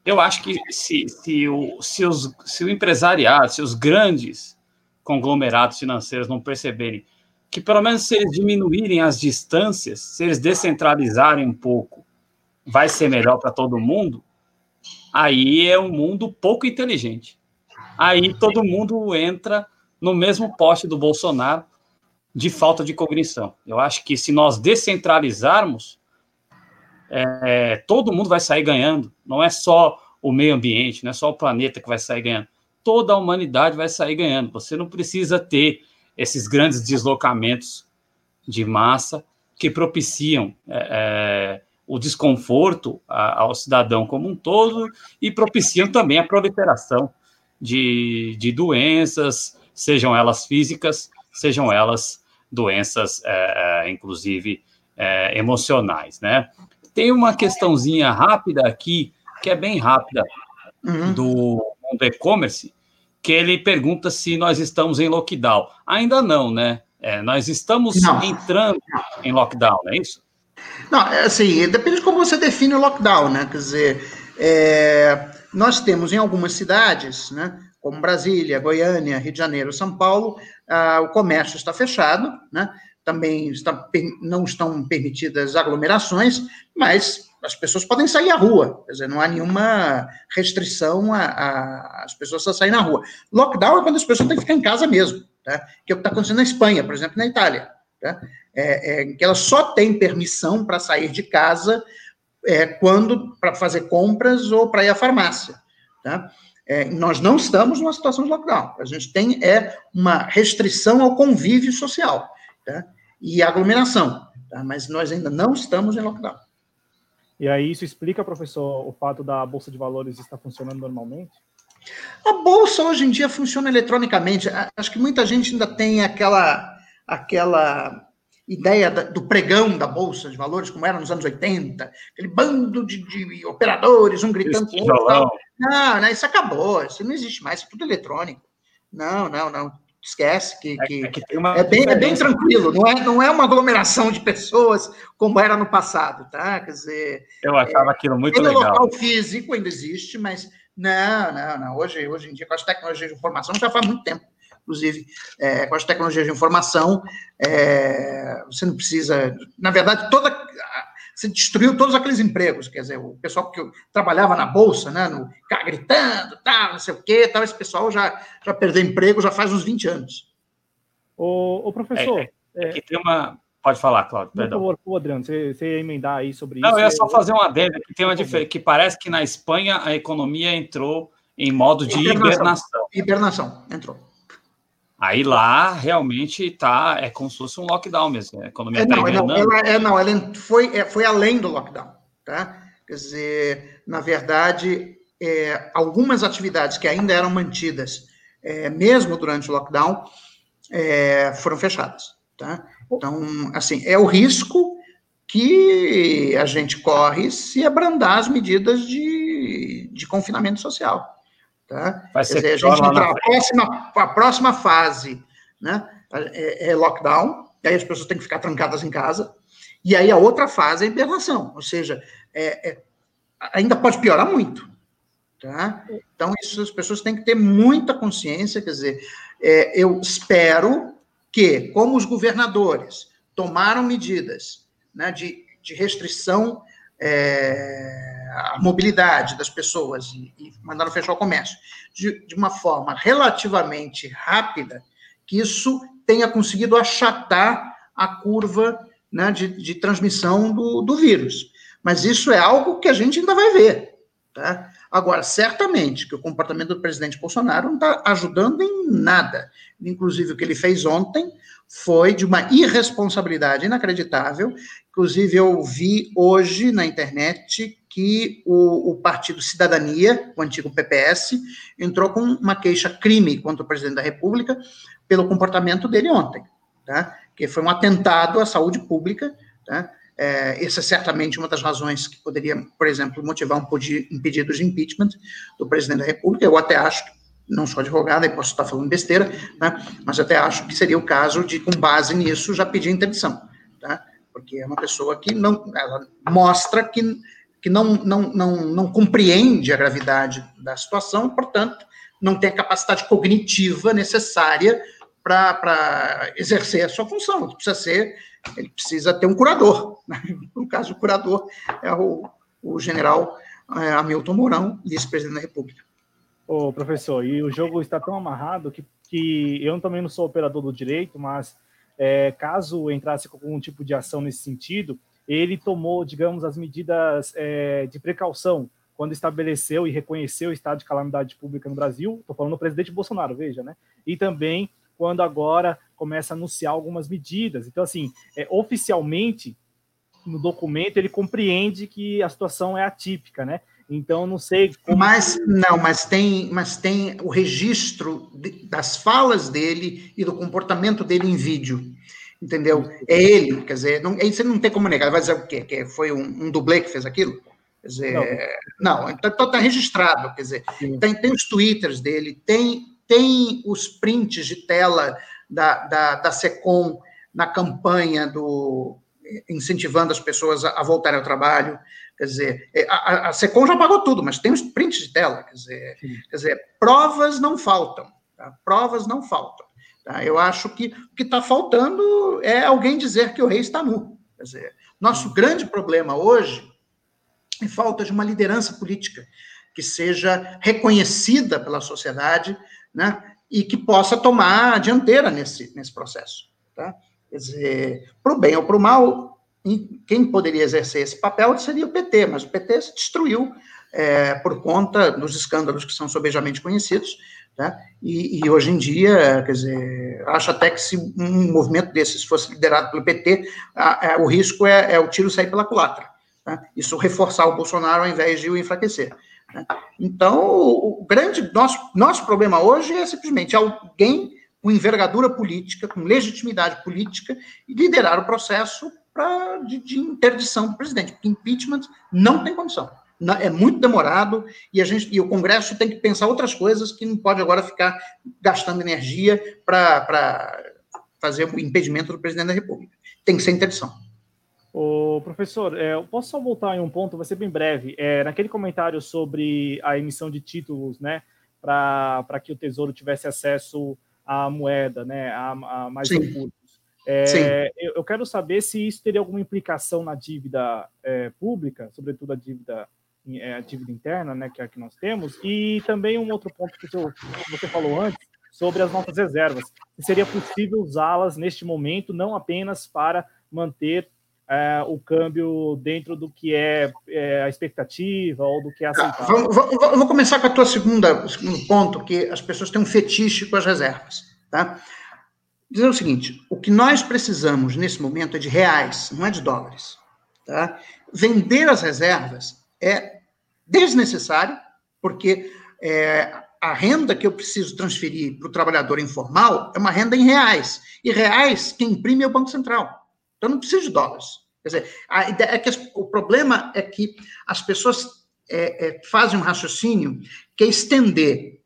Eu acho que se, se, o, se, os, se o empresariado, se os grandes conglomerados financeiros não perceberem que, pelo menos, se eles diminuírem as distâncias, se eles descentralizarem um pouco, vai ser melhor para todo mundo, aí é um mundo pouco inteligente. Aí todo mundo entra no mesmo poste do Bolsonaro de falta de cognição. Eu acho que se nós descentralizarmos, é, todo mundo vai sair ganhando. Não é só o meio ambiente, não é só o planeta que vai sair ganhando toda a humanidade vai sair ganhando. Você não precisa ter esses grandes deslocamentos de massa que propiciam é, é, o desconforto ao cidadão como um todo e propiciam também a proliferação de, de doenças, sejam elas físicas, sejam elas doenças, é, é inclusive, é, emocionais, né? Tem uma questãozinha rápida aqui, que é bem rápida, uhum. do mundo e-commerce, que ele pergunta se nós estamos em lockdown. Ainda não, né? É, nós estamos não. entrando em lockdown, não é isso? Não, é assim, depende de como você define o lockdown, né? Quer dizer, é, nós temos em algumas cidades, né? Como Brasília, Goiânia, Rio de Janeiro, São Paulo, ah, o comércio está fechado, né? Também está, não estão permitidas aglomerações, mas as pessoas podem sair à rua, quer dizer, não há nenhuma restrição às pessoas a sair na rua. Lockdown é quando as pessoas têm que ficar em casa mesmo, tá? que é o que está acontecendo na Espanha, por exemplo, na Itália, tá? é, é, que elas só têm permissão para sair de casa é, quando para fazer compras ou para ir à farmácia. Tá? É, nós não estamos numa situação de lockdown, a gente tem é uma restrição ao convívio social tá? e aglomeração, tá? mas nós ainda não estamos em lockdown. E aí isso explica, professor, o fato da bolsa de valores estar funcionando normalmente? A bolsa hoje em dia funciona eletronicamente. Acho que muita gente ainda tem aquela aquela ideia do pregão da bolsa de valores, como era nos anos 80, aquele bando de, de operadores, um gritando. Não, não, isso acabou, isso não existe mais, é tudo eletrônico. Não, não, não esquece que, é, que, é, que é, bem, é bem tranquilo, não é, não é uma aglomeração de pessoas como era no passado, tá? Quer dizer. Eu achava é, aquilo muito legal. O local físico ainda existe, mas não, não, não. Hoje, hoje em dia, com as tecnologias de informação, já faz muito tempo. Inclusive, é, com as tecnologias de informação, é, você não precisa. Na verdade, toda você destruiu todos aqueles empregos, quer dizer, o pessoal que trabalhava na bolsa, né, no, ficava gritando, tal, não sei o quê, tal, esse pessoal já, já perdeu emprego já faz uns 20 anos. O, professor. É, é, é, tem uma. Pode falar, Claudio. Por favor, por Adriano, você, você ia emendar aí sobre Não, isso. Não, eu ia só fazer uma adenda que tem uma diferença, que parece que na Espanha a economia entrou em modo de hibernação. Hibernação, entrou. Aí lá realmente tá, é como se fosse um lockdown mesmo. A economia é, tá não, é, não, ela, é, não, ela foi, é, foi além do lockdown. Tá? Quer dizer, na verdade, é, algumas atividades que ainda eram mantidas, é, mesmo durante o lockdown, é, foram fechadas. Tá? Então, assim, é o risco que a gente corre se abrandar as medidas de, de confinamento social. Tá? Vai ser Quer dizer, a gente entra, a próxima, a próxima fase né, é, é, lockdown, e aí as pessoas têm que ficar trancadas em casa, e aí a outra fase é internação, ou seja, é, é, ainda pode piorar muito. Tá? Então, isso as pessoas têm que ter muita consciência, quer dizer, é, eu espero que, como os governadores tomaram medidas né, de, de restrição é, à mobilidade das pessoas e, e mandaram fechar o comércio de, de, uma forma relativamente rápida, que isso tenha conseguido achatar a curva né, de, de, transmissão do, do vírus. Mas isso é algo que a gente ainda vai ver. Tá? Agora, certamente que o comportamento do presidente Bolsonaro não está ajudando em nada. Inclusive, o que ele fez ontem foi de uma irresponsabilidade inacreditável. Inclusive, eu vi hoje na internet que o, o, Partido Cidadania, o antigo PPS, entrou com uma queixa-crime contra o presidente da República pelo comportamento dele ontem, tá? que foi um atentado à saúde pública. Tá? É, essa é certamente uma das razões que poderia, por exemplo, motivar um, um pedido de impeachment do presidente da República. Eu até acho não sou advogado e posso estar falando besteira, né? mas até acho que seria o caso de, com base nisso, já pedir interdição, tá? Porque é uma pessoa que não, ela mostra que, que não, não, não, não compreende a gravidade da situação, portanto, não tem a capacidade cognitiva necessária para exercer a sua função. Ele precisa ser, ele precisa ter um curador. Né? No caso, o curador é o, o general é, Hamilton Mourão, vice-presidente da República. Ô, professor, e o jogo está tão amarrado que, que eu também não sou operador do direito, mas é, caso entrasse com algum tipo de ação nesse sentido, ele tomou, digamos, as medidas é, de precaução quando estabeleceu e reconheceu o estado de calamidade pública no Brasil. Estou falando do presidente Bolsonaro, veja, né? E também quando agora começa a anunciar algumas medidas. Então, assim, é, oficialmente, no documento, ele compreende que a situação é atípica, né? Então, não sei como... Mas, não, mas tem, mas tem o registro de, das falas dele e do comportamento dele em vídeo, entendeu? É ele, quer dizer, não, você não tem como negar, vai dizer o quê? Que foi um, um dublê que fez aquilo? Quer dizer, não, não então está registrado, quer dizer, tem, tem os twitters dele, tem, tem os prints de tela da, da, da SECOM na campanha do incentivando as pessoas a, a voltarem ao trabalho, Quer dizer, é, a, a SECOM já pagou tudo, mas tem os prints de tela. Quer dizer, quer dizer provas não faltam. Tá? Provas não faltam. Tá? Eu acho que o que está faltando é alguém dizer que o rei está nu. Quer dizer, nosso grande problema hoje é falta de uma liderança política que seja reconhecida pela sociedade né, e que possa tomar a dianteira nesse, nesse processo. Tá? Quer dizer, para o bem ou para o mal, quem poderia exercer esse papel seria o PT, mas o PT se destruiu é, por conta dos escândalos que são sobejamente conhecidos, né? e, e, hoje em dia, quer dizer, acho até que se um movimento desses fosse liderado pelo PT, a, a, o risco é, é, o tiro sair pela culatra, né? isso reforçar o Bolsonaro ao invés de o enfraquecer. Né? Então, o grande nosso, nosso problema hoje é simplesmente alguém com envergadura política, com legitimidade política, liderar o processo pra, de, de interdição do presidente, porque impeachment não tem condição. É muito demorado e a gente e o Congresso tem que pensar outras coisas que não pode agora ficar gastando energia para fazer o impedimento do presidente da República. Tem que ser interdição. O professor, é, eu posso só voltar em um ponto, vai ser bem breve. É, naquele comentário sobre a emissão de títulos, né, para que o Tesouro tivesse acesso à moeda, né, a, a mais Sim. recursos. É, eu, eu, quero saber se isso teria alguma implicação na dívida é, pública, sobretudo a dívida, é, a dívida interna, né, que é a que nós temos, e também um outro ponto que você falou antes, sobre as nossas reservas. Se seria possível usá-las neste momento, não apenas para manter é, o câmbio dentro do que é, é, a expectativa ou do que é tá, aceitável. Tá, vou, começar com a tua segunda segundo ponto, que as pessoas têm um fetiche com as reservas, tá? Dizer o seguinte: o que nós precisamos nesse momento é de reais, não é de dólares, tá? Vender as reservas é desnecessário, porque é, a renda que eu preciso transferir para o trabalhador informal é uma renda em reais. E reais, quem imprime é o Banco Central. Então, não precisa de dólares. Quer dizer, a ideia é que o problema é que as pessoas é, é, fazem um raciocínio que é estender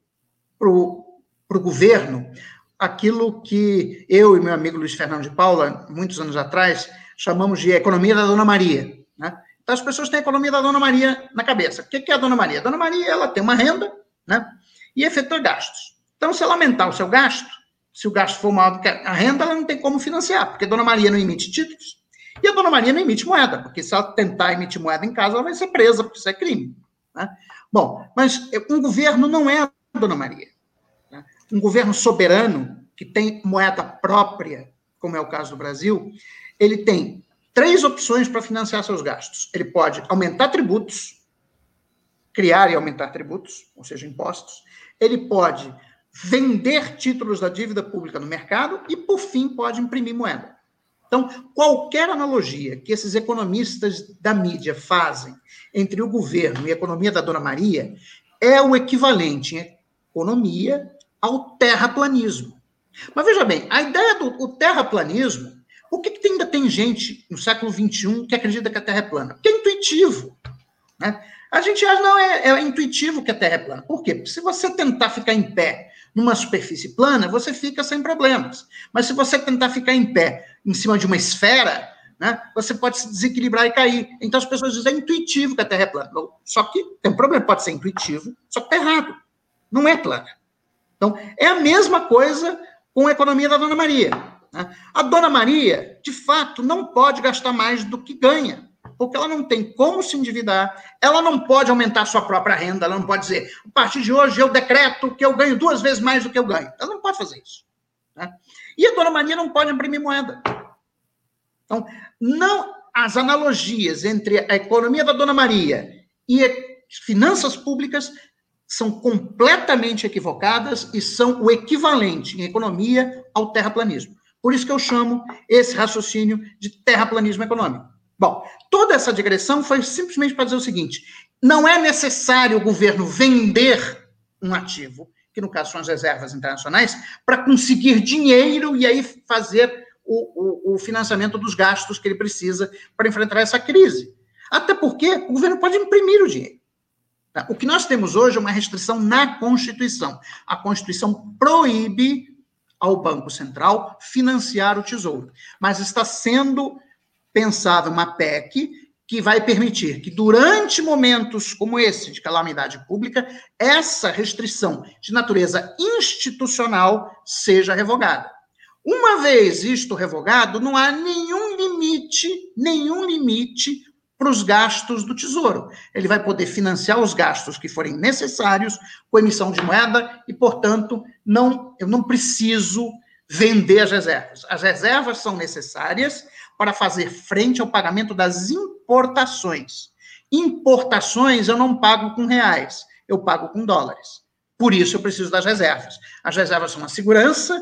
para o governo aquilo que eu e meu amigo Luiz Fernando de Paula, muitos anos atrás, chamamos de economia da Dona Maria. Né? Então, as pessoas têm a economia da Dona Maria na cabeça. O que é a Dona Maria? A Dona Maria ela tem uma renda né? e efetua gastos. Então, se ela aumentar o seu gasto, se o gasto for maior do que a renda, ela não tem como financiar, porque a Dona Maria não emite títulos e a Dona Maria não emite moeda, porque se ela tentar emitir moeda em casa, ela vai ser presa, porque isso é crime. Né? Bom, mas um governo não é a Dona Maria. Né? Um governo soberano, que tem moeda própria, como é o caso do Brasil, ele tem três opções para financiar seus gastos. Ele pode aumentar tributos, criar e aumentar tributos, ou seja, impostos. Ele pode vender títulos da dívida pública no mercado e, por fim, pode imprimir moeda. Então, qualquer analogia que esses economistas da mídia fazem entre o governo e a economia da Dona Maria é o equivalente em economia ao terraplanismo. Mas veja bem, a ideia do terraplanismo, por que, que ainda tem gente no século XXI que acredita que a Terra é plana? Porque é intuitivo. Né? A gente acha, não, é, é intuitivo que a Terra é plana. Por quê? Porque se você tentar ficar em pé numa superfície plana, você fica sem problemas. Mas se você tentar ficar em pé em cima de uma esfera, né, você pode se desequilibrar e cair. Então as pessoas dizem é intuitivo que a Terra é plana. Só que tem um problema, pode ser intuitivo, só que está errado. Não é plana. Então, é a mesma coisa com a economia da Dona Maria. Né? A Dona Maria, de fato, não pode gastar mais do que ganha porque ela não tem como se endividar, ela não pode aumentar sua própria renda, ela não pode dizer, a partir de hoje eu decreto que eu ganho duas vezes mais do que eu ganho. Ela não pode fazer isso. Né? E a dona Maria não pode imprimir moeda. Então, não as analogias entre a economia da dona Maria e finanças públicas são completamente equivocadas e são o equivalente em economia ao terraplanismo. Por isso que eu chamo esse raciocínio de terraplanismo econômico. Bom, toda essa digressão foi simplesmente para dizer o seguinte: não é necessário o governo vender um ativo, que no caso são as reservas internacionais, para conseguir dinheiro e aí fazer o, o, o financiamento dos gastos que ele precisa para enfrentar essa crise. Até porque o governo pode imprimir o dinheiro. O que nós temos hoje é uma restrição na Constituição. A Constituição proíbe ao Banco Central financiar o Tesouro, mas está sendo pensada uma PEC que vai permitir que, durante momentos como esse de calamidade pública, essa restrição de natureza institucional seja revogada. Uma vez isto revogado, não há nenhum limite, nenhum limite para os gastos do Tesouro. Ele vai poder financiar os gastos que forem necessários com emissão de moeda e, portanto, não, eu não preciso vender as reservas. As reservas são necessárias para fazer frente ao pagamento das importações. Importações eu não pago com reais, eu pago com dólares. Por isso eu preciso das reservas. As reservas são uma segurança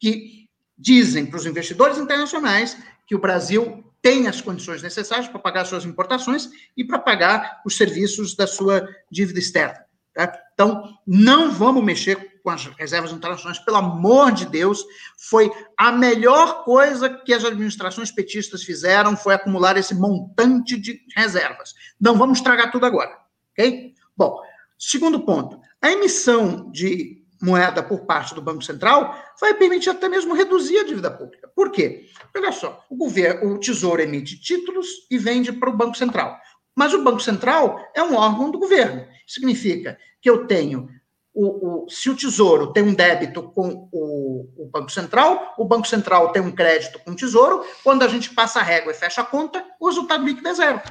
que dizem para os investidores internacionais que o Brasil tem as condições necessárias para pagar suas importações e para pagar os serviços da sua dívida externa. Tá? Então, não vamos mexer com as reservas internacionais, pelo amor de Deus, foi a melhor coisa que as administrações petistas fizeram foi acumular esse montante de reservas. Não vamos estragar tudo agora, ok? Bom, segundo ponto, a emissão de moeda por parte do Banco Central vai permitir até mesmo reduzir a dívida pública. Por quê? Olha só, o governo, o Tesouro emite títulos e vende para o Banco Central. Mas o Banco Central é um órgão do governo. Significa que eu tenho o, o, se o Tesouro tem um débito com o, o, Banco Central, o Banco Central tem um crédito com o Tesouro, quando a gente passa a régua e fecha a conta, o resultado líquido é zero.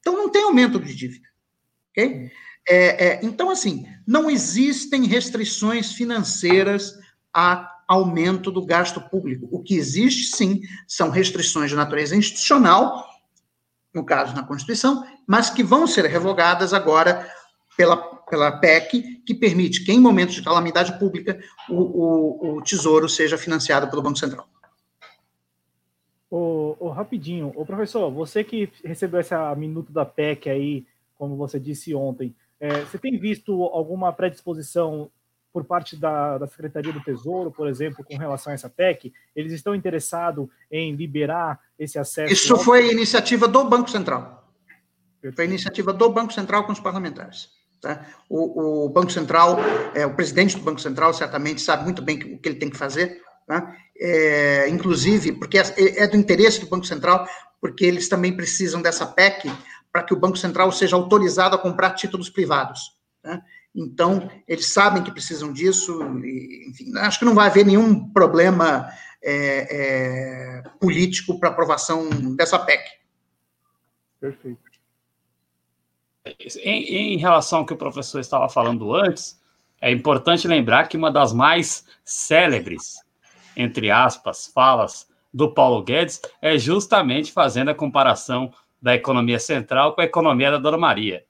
Então, não tem aumento de dívida. Okay? É, é, então, assim, não existem restrições financeiras a aumento do gasto público. O que existe, sim, são restrições de natureza institucional, no caso na Constituição, mas que vão ser revogadas agora pela, pela PEC, que permite que, em momentos de calamidade pública, o, o, o Tesouro seja financiado pelo Banco Central. O, rapidinho, o professor, você que recebeu essa minuto da PEC aí, como você disse ontem, é, você tem visto alguma predisposição por parte da, da, Secretaria do Tesouro, por exemplo, com relação a essa PEC? Eles estão interessados em liberar esse acesso? Isso foi iniciativa do Banco Central. Foi iniciativa do Banco Central com os parlamentares. Tá? O, o, Banco Central, é, o presidente do Banco Central certamente sabe muito bem o que ele tem que fazer, tá? é, inclusive porque é, é, do interesse do Banco Central, porque eles também precisam dessa PEC para que o Banco Central seja autorizado a comprar títulos privados. Tá? Então, eles sabem que precisam disso, e, enfim, acho que não vai haver nenhum problema é, é, político para aprovação dessa PEC. Perfeito. Em, em, relação ao que o professor estava falando antes, é importante lembrar que uma das mais célebres, entre aspas, falas do Paulo Guedes é justamente fazendo a comparação da economia central com a economia da Dona Maria.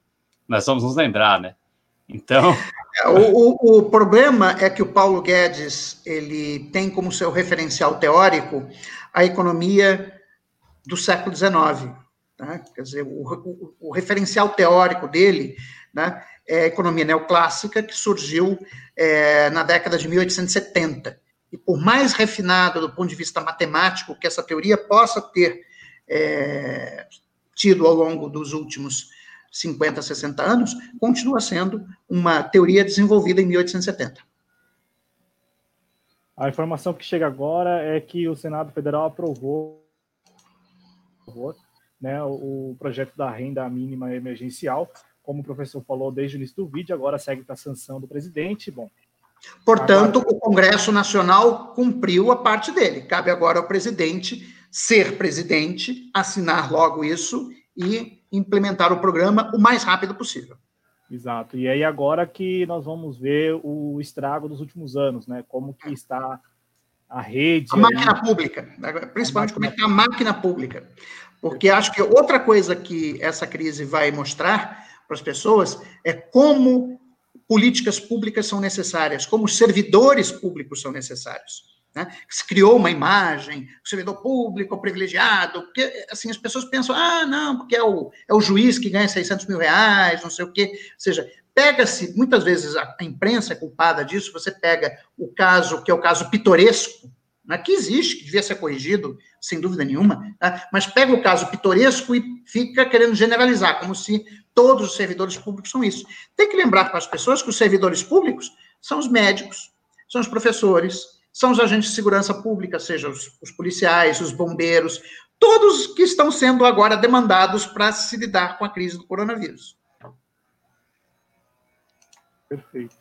Nós vamos nos lembrar, né? Então. O, o, o problema é que o Paulo Guedes ele tem como seu referencial teórico a economia do século XIX. Né? Quer dizer, o, o, referencial teórico dele né, é a economia neoclássica, que surgiu é, na década de 1870. E por mais refinado do ponto de vista matemático que essa teoria possa ter é, tido ao longo dos últimos 50, 60 anos, continua sendo uma teoria desenvolvida em 1870. A informação que chega agora é que o Senado Federal aprovou né, o projeto da renda mínima emergencial, como o professor falou desde o início do vídeo, agora segue para a sanção do presidente. Bom. Portanto, agora... o Congresso Nacional cumpriu a parte dele. Cabe agora ao presidente ser presidente, assinar logo isso e implementar o programa o mais rápido possível. Exato. E aí agora que nós vamos ver o estrago dos últimos anos, né? Como que está a rede. A máquina aí. pública, principalmente como é que está a máquina pública. Porque acho que outra coisa que essa crise vai mostrar para as pessoas é como políticas públicas são necessárias, como servidores públicos são necessários. Né? Se criou uma imagem, o servidor público privilegiado, porque assim as pessoas pensam, ah, não, porque é o, é o juiz que ganha 600 mil reais, não sei o quê. Ou seja, pega-se, muitas vezes a, imprensa é culpada disso, você pega o caso, que é o caso pitoresco, né, que existe, que devia ser corrigido, sem dúvida nenhuma, tá? mas pega o caso pitoresco e fica querendo generalizar, como se todos os servidores públicos são isso. Tem que lembrar para as pessoas que os servidores públicos são os médicos, são os professores, são os agentes de segurança pública, seja os, os policiais, os bombeiros, todos que estão sendo agora demandados para se lidar com a crise do coronavírus. Perfeito.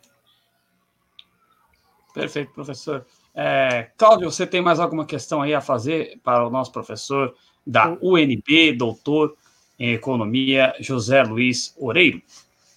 Perfeito, professor. É, Cláudio, você tem mais alguma questão aí a fazer para o nosso professor da UNB, doutor em economia, José Luiz Oreiro?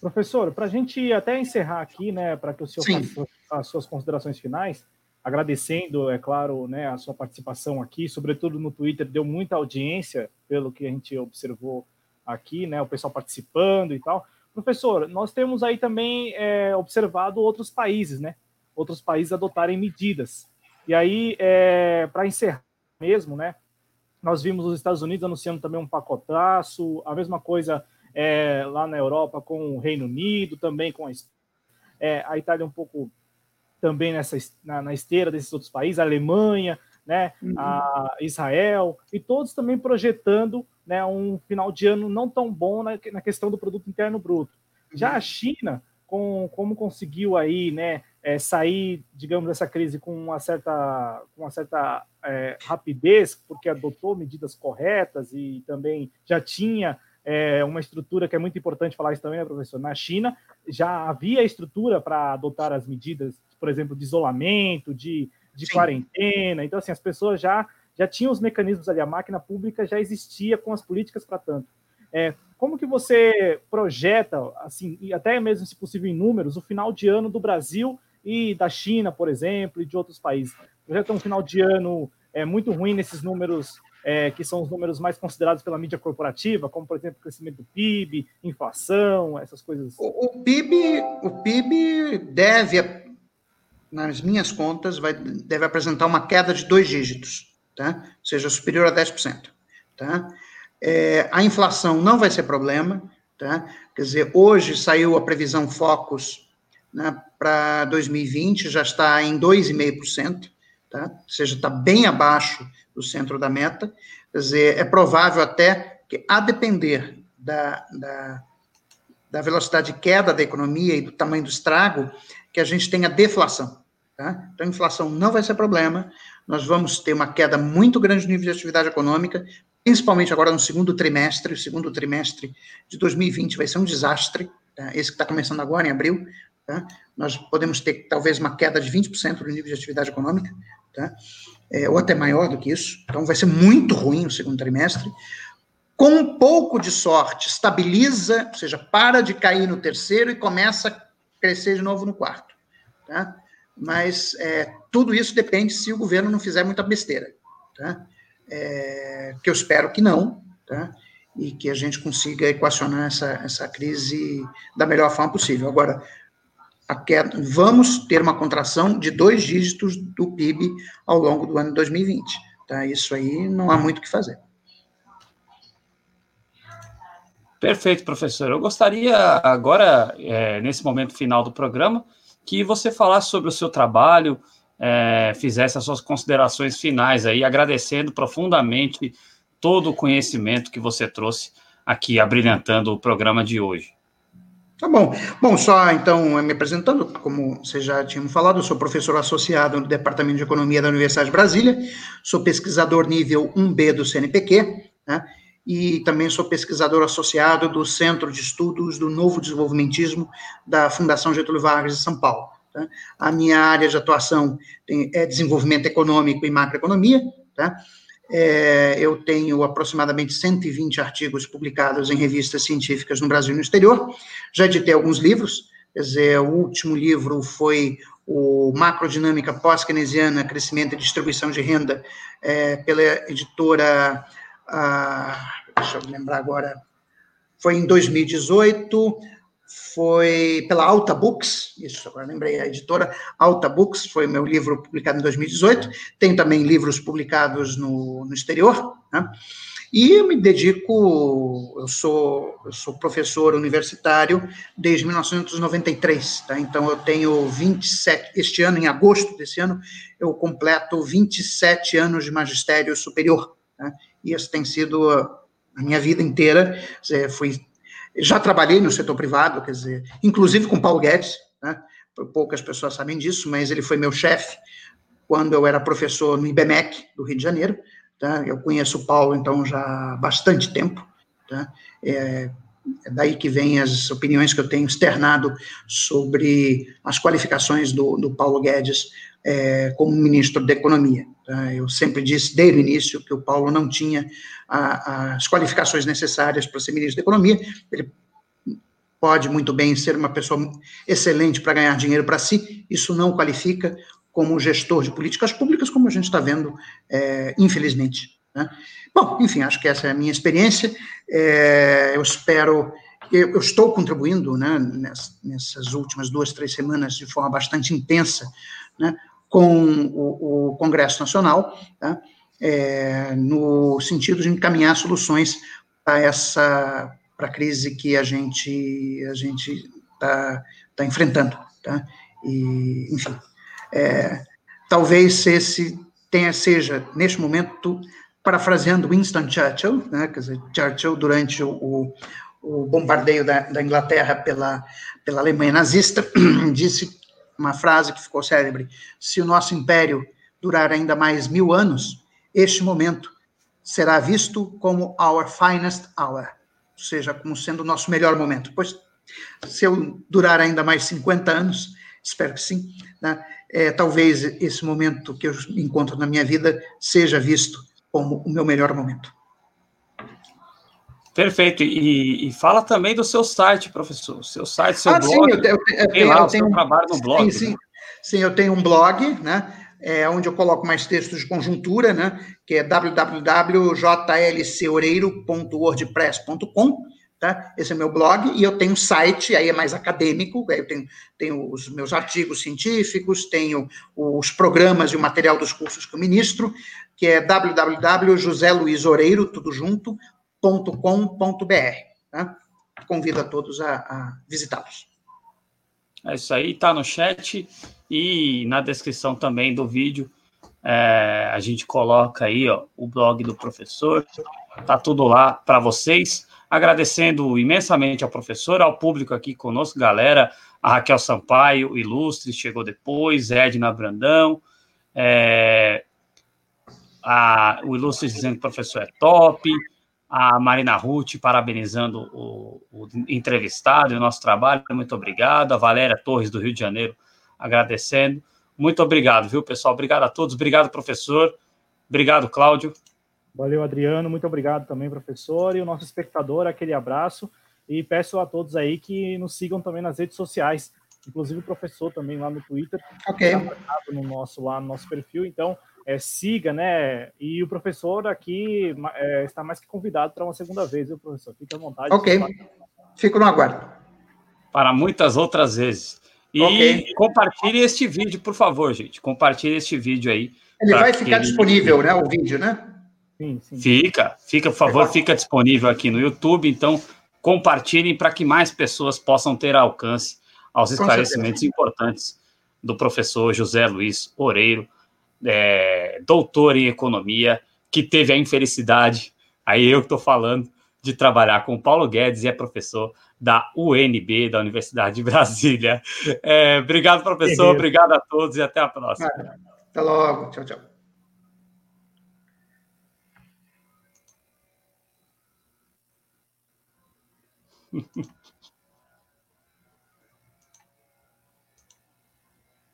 Professor, para a gente até encerrar aqui, né, para que o senhor Sim. faça as suas considerações finais, agradecendo, é claro, né, a sua participação aqui, sobretudo no Twitter, deu muita audiência, pelo que a gente observou aqui, né, o pessoal participando e tal. Professor, nós temos aí também é, observado outros países, né, outros países adotarem medidas. E aí, é, para encerrar mesmo, né, nós vimos os Estados Unidos anunciando também um pacotaço, a mesma coisa é, lá na Europa com o Reino Unido, também com a, é, a Itália um pouco também nessa, na, na, esteira desses outros países, a Alemanha, né, uhum. a Israel, e todos também projetando né, um final de ano não tão bom na, na questão do produto interno bruto. Já a China, com como conseguiu aí, né, é, sair, digamos, dessa crise com uma certa, com uma certa é, rapidez, porque adotou medidas corretas e também já tinha é, uma estrutura que é muito importante falar isso também, né, professor? Na China já havia estrutura para adotar as medidas, por exemplo, de isolamento, de, de quarentena. Então, assim, as pessoas já, já tinham os mecanismos ali, a máquina pública já existia com as políticas para tanto. É, como que você projeta, assim, e até mesmo, se possível, em números, o final de ano do Brasil e da China, por exemplo, e de outros países. É um final de ano é, muito ruim nesses números é, que são os números mais considerados pela mídia corporativa, como, por exemplo, crescimento do PIB, inflação, essas coisas. O, o PIB, o PIB deve, nas minhas contas, vai, deve apresentar uma queda de dois dígitos, tá? ou seja, superior a 10%. Tá? É, a inflação não vai ser problema, tá? quer dizer, hoje saiu a previsão Focus né, para 2020, já está em 2,5%, tá? ou seja, está bem abaixo do centro da meta. Quer dizer, é provável até que, a depender da, da, da velocidade de queda da economia e do tamanho do estrago, que a gente tenha deflação. Tá? Então, inflação não vai ser problema, nós vamos ter uma queda muito grande no nível de atividade econômica, principalmente agora no segundo trimestre. O segundo trimestre de 2020 vai ser um desastre, tá? esse que está começando agora, em abril. Tá? Nós podemos ter talvez uma queda de 20% no nível de atividade econômica tá? É, ou até maior do que isso. Então, vai ser muito ruim o segundo trimestre. Com um pouco de sorte, estabiliza, ou seja, para de cair no terceiro e começa a crescer de novo no quarto. Tá? Mas é, tudo isso depende se o governo não fizer muita besteira. Tá? É, que eu espero que não, tá? e que a gente consiga equacionar essa, essa crise da melhor forma possível. Agora, queda, vamos ter uma contração de dois dígitos do PIB ao longo do ano 2020. Tá? Isso aí não há muito o que fazer. Perfeito, professor. Eu gostaria agora, é, nesse momento final do programa, que você falasse sobre o seu trabalho, é, fizesse as suas considerações finais aí, agradecendo profundamente todo o conhecimento que você trouxe aqui, abrilhantando o programa de hoje. Tá bom. Bom, só então me apresentando, como vocês já tinham falado, eu sou professor associado no Departamento de Economia da Universidade de Brasília, sou pesquisador nível 1B do CNPq, né, e também sou pesquisador associado do Centro de Estudos do Novo Desenvolvimentismo da Fundação Getúlio Vargas de São Paulo. Tá? A minha área de atuação é desenvolvimento econômico e macroeconomia, tá? É, eu tenho aproximadamente 120 artigos publicados em revistas científicas no Brasil e no exterior. Já editei alguns livros, quer dizer, o último livro foi o Macrodinâmica Pós-Keynesiana, Crescimento e Distribuição de Renda, é, pela editora, ah, deixa eu lembrar agora, foi em 2018, foi pela Alta Books, isso, agora lembrei, a editora Alta Books, foi meu livro publicado em 2018, tenho também livros publicados no, no exterior, né? E eu me dedico, eu sou, eu sou professor universitário desde 1993, tá? Então eu tenho 27, este ano, em agosto desse ano, eu completo 27 anos de magistério superior, né? E isso tem sido a minha vida inteira, fui já trabalhei no setor privado, quer dizer, inclusive com Paulo Guedes, né? poucas pessoas sabem disso, mas ele foi meu chefe quando eu era professor no IBMEC, do Rio de Janeiro. Tá? Eu conheço o Paulo, então, já há bastante tempo. Tá? É, é daí que vem as opiniões que eu tenho externado sobre as qualificações do, do Paulo Guedes é, como ministro da Economia. Tá? Eu sempre disse desde o início que o Paulo não tinha as qualificações necessárias para ser ministro da Economia. Ele pode muito bem ser uma pessoa excelente para ganhar dinheiro para si, isso não qualifica como gestor de políticas públicas, como a gente está vendo, é, infelizmente. Né? Bom, enfim, acho que essa é a minha experiência. É, eu espero eu, eu estou contribuindo né, nessas, últimas duas, três semanas de forma bastante intensa né, com o, o Congresso Nacional, tá? é, no sentido de encaminhar soluções para essa para a crise que a gente a gente está tá enfrentando, tá? E enfim, é, talvez esse tenha seja neste momento parafraseando Winston Churchill, né? Quer dizer, Churchill durante o, o, bombardeio da, da Inglaterra pela pela Alemanha nazista disse uma frase que ficou célebre: se o nosso império durar ainda mais mil anos, este momento será visto como our finest hour, ou seja, como sendo o nosso melhor momento. Pois, se eu durar ainda mais 50 anos, espero que sim, né, é, talvez esse momento que eu encontro na minha vida seja visto como o meu melhor momento. Perfeito. E, e, fala também do seu site, professor. Seu site, seu ah, blog. Sim, eu, eu, eu, tem lá o seu trabalho no blog. Sim, sim. Né? Sim, eu tenho um blog, né? É, onde eu coloco mais textos de conjuntura, né? Que é www.jlcoreiro.wordpress.com. Tá? Esse é meu blog, e eu tenho um site, aí é mais acadêmico, aí eu tenho, tenho os meus artigos científicos, tenho os programas e o material dos cursos que eu ministro, que é www.joseluisoreiro, tudo junto, .com.br. Tá? Convido a todos a, a visitá-los. É isso aí, está no chat e na descrição também do vídeo. É, a gente coloca aí ó, o blog do professor, tá tudo lá para vocês. Agradecendo imensamente ao professor, ao público aqui conosco, galera. A Raquel Sampaio, ilustre, chegou depois, Edna Brandão, é, a, o ilustre dizendo que o professor é top, a Marina Ruth parabenizando o, o entrevistado e o nosso trabalho, muito obrigado. A Valéria Torres, do Rio de Janeiro, agradecendo. Muito obrigado, viu, pessoal? Obrigado a todos. Obrigado, professor. Obrigado, Cláudio. Valeu, Adriano. Muito obrigado também, professor. E o nosso espectador, aquele abraço. E peço a todos aí que nos sigam também nas redes sociais. Inclusive o professor também lá no Twitter. Ok. Tá no nosso, lá no nosso perfil. Então, é, siga, né? E o professor aqui é, está mais que convidado para uma segunda vez, viu, professor? Fique à vontade. Ok. Fico no aguardo. Para muitas outras vezes. E okay. compartilhe este vídeo, por favor, gente. Compartilhe este vídeo aí. Ele vai ficar ele... disponível, né? O vídeo, né? Sim, sim. Fica, fica, por favor, fica disponível aqui no YouTube. Então, compartilhem para que mais pessoas possam ter alcance aos esclarecimentos importantes do professor José Luiz Oreiro, é, doutor em economia, que teve a infelicidade, aí eu estou falando, de trabalhar com o Paulo Guedes e é professor da UNB, da Universidade de Brasília. É, obrigado, professor, obrigado a todos e até a próxima. Até logo, tchau, tchau.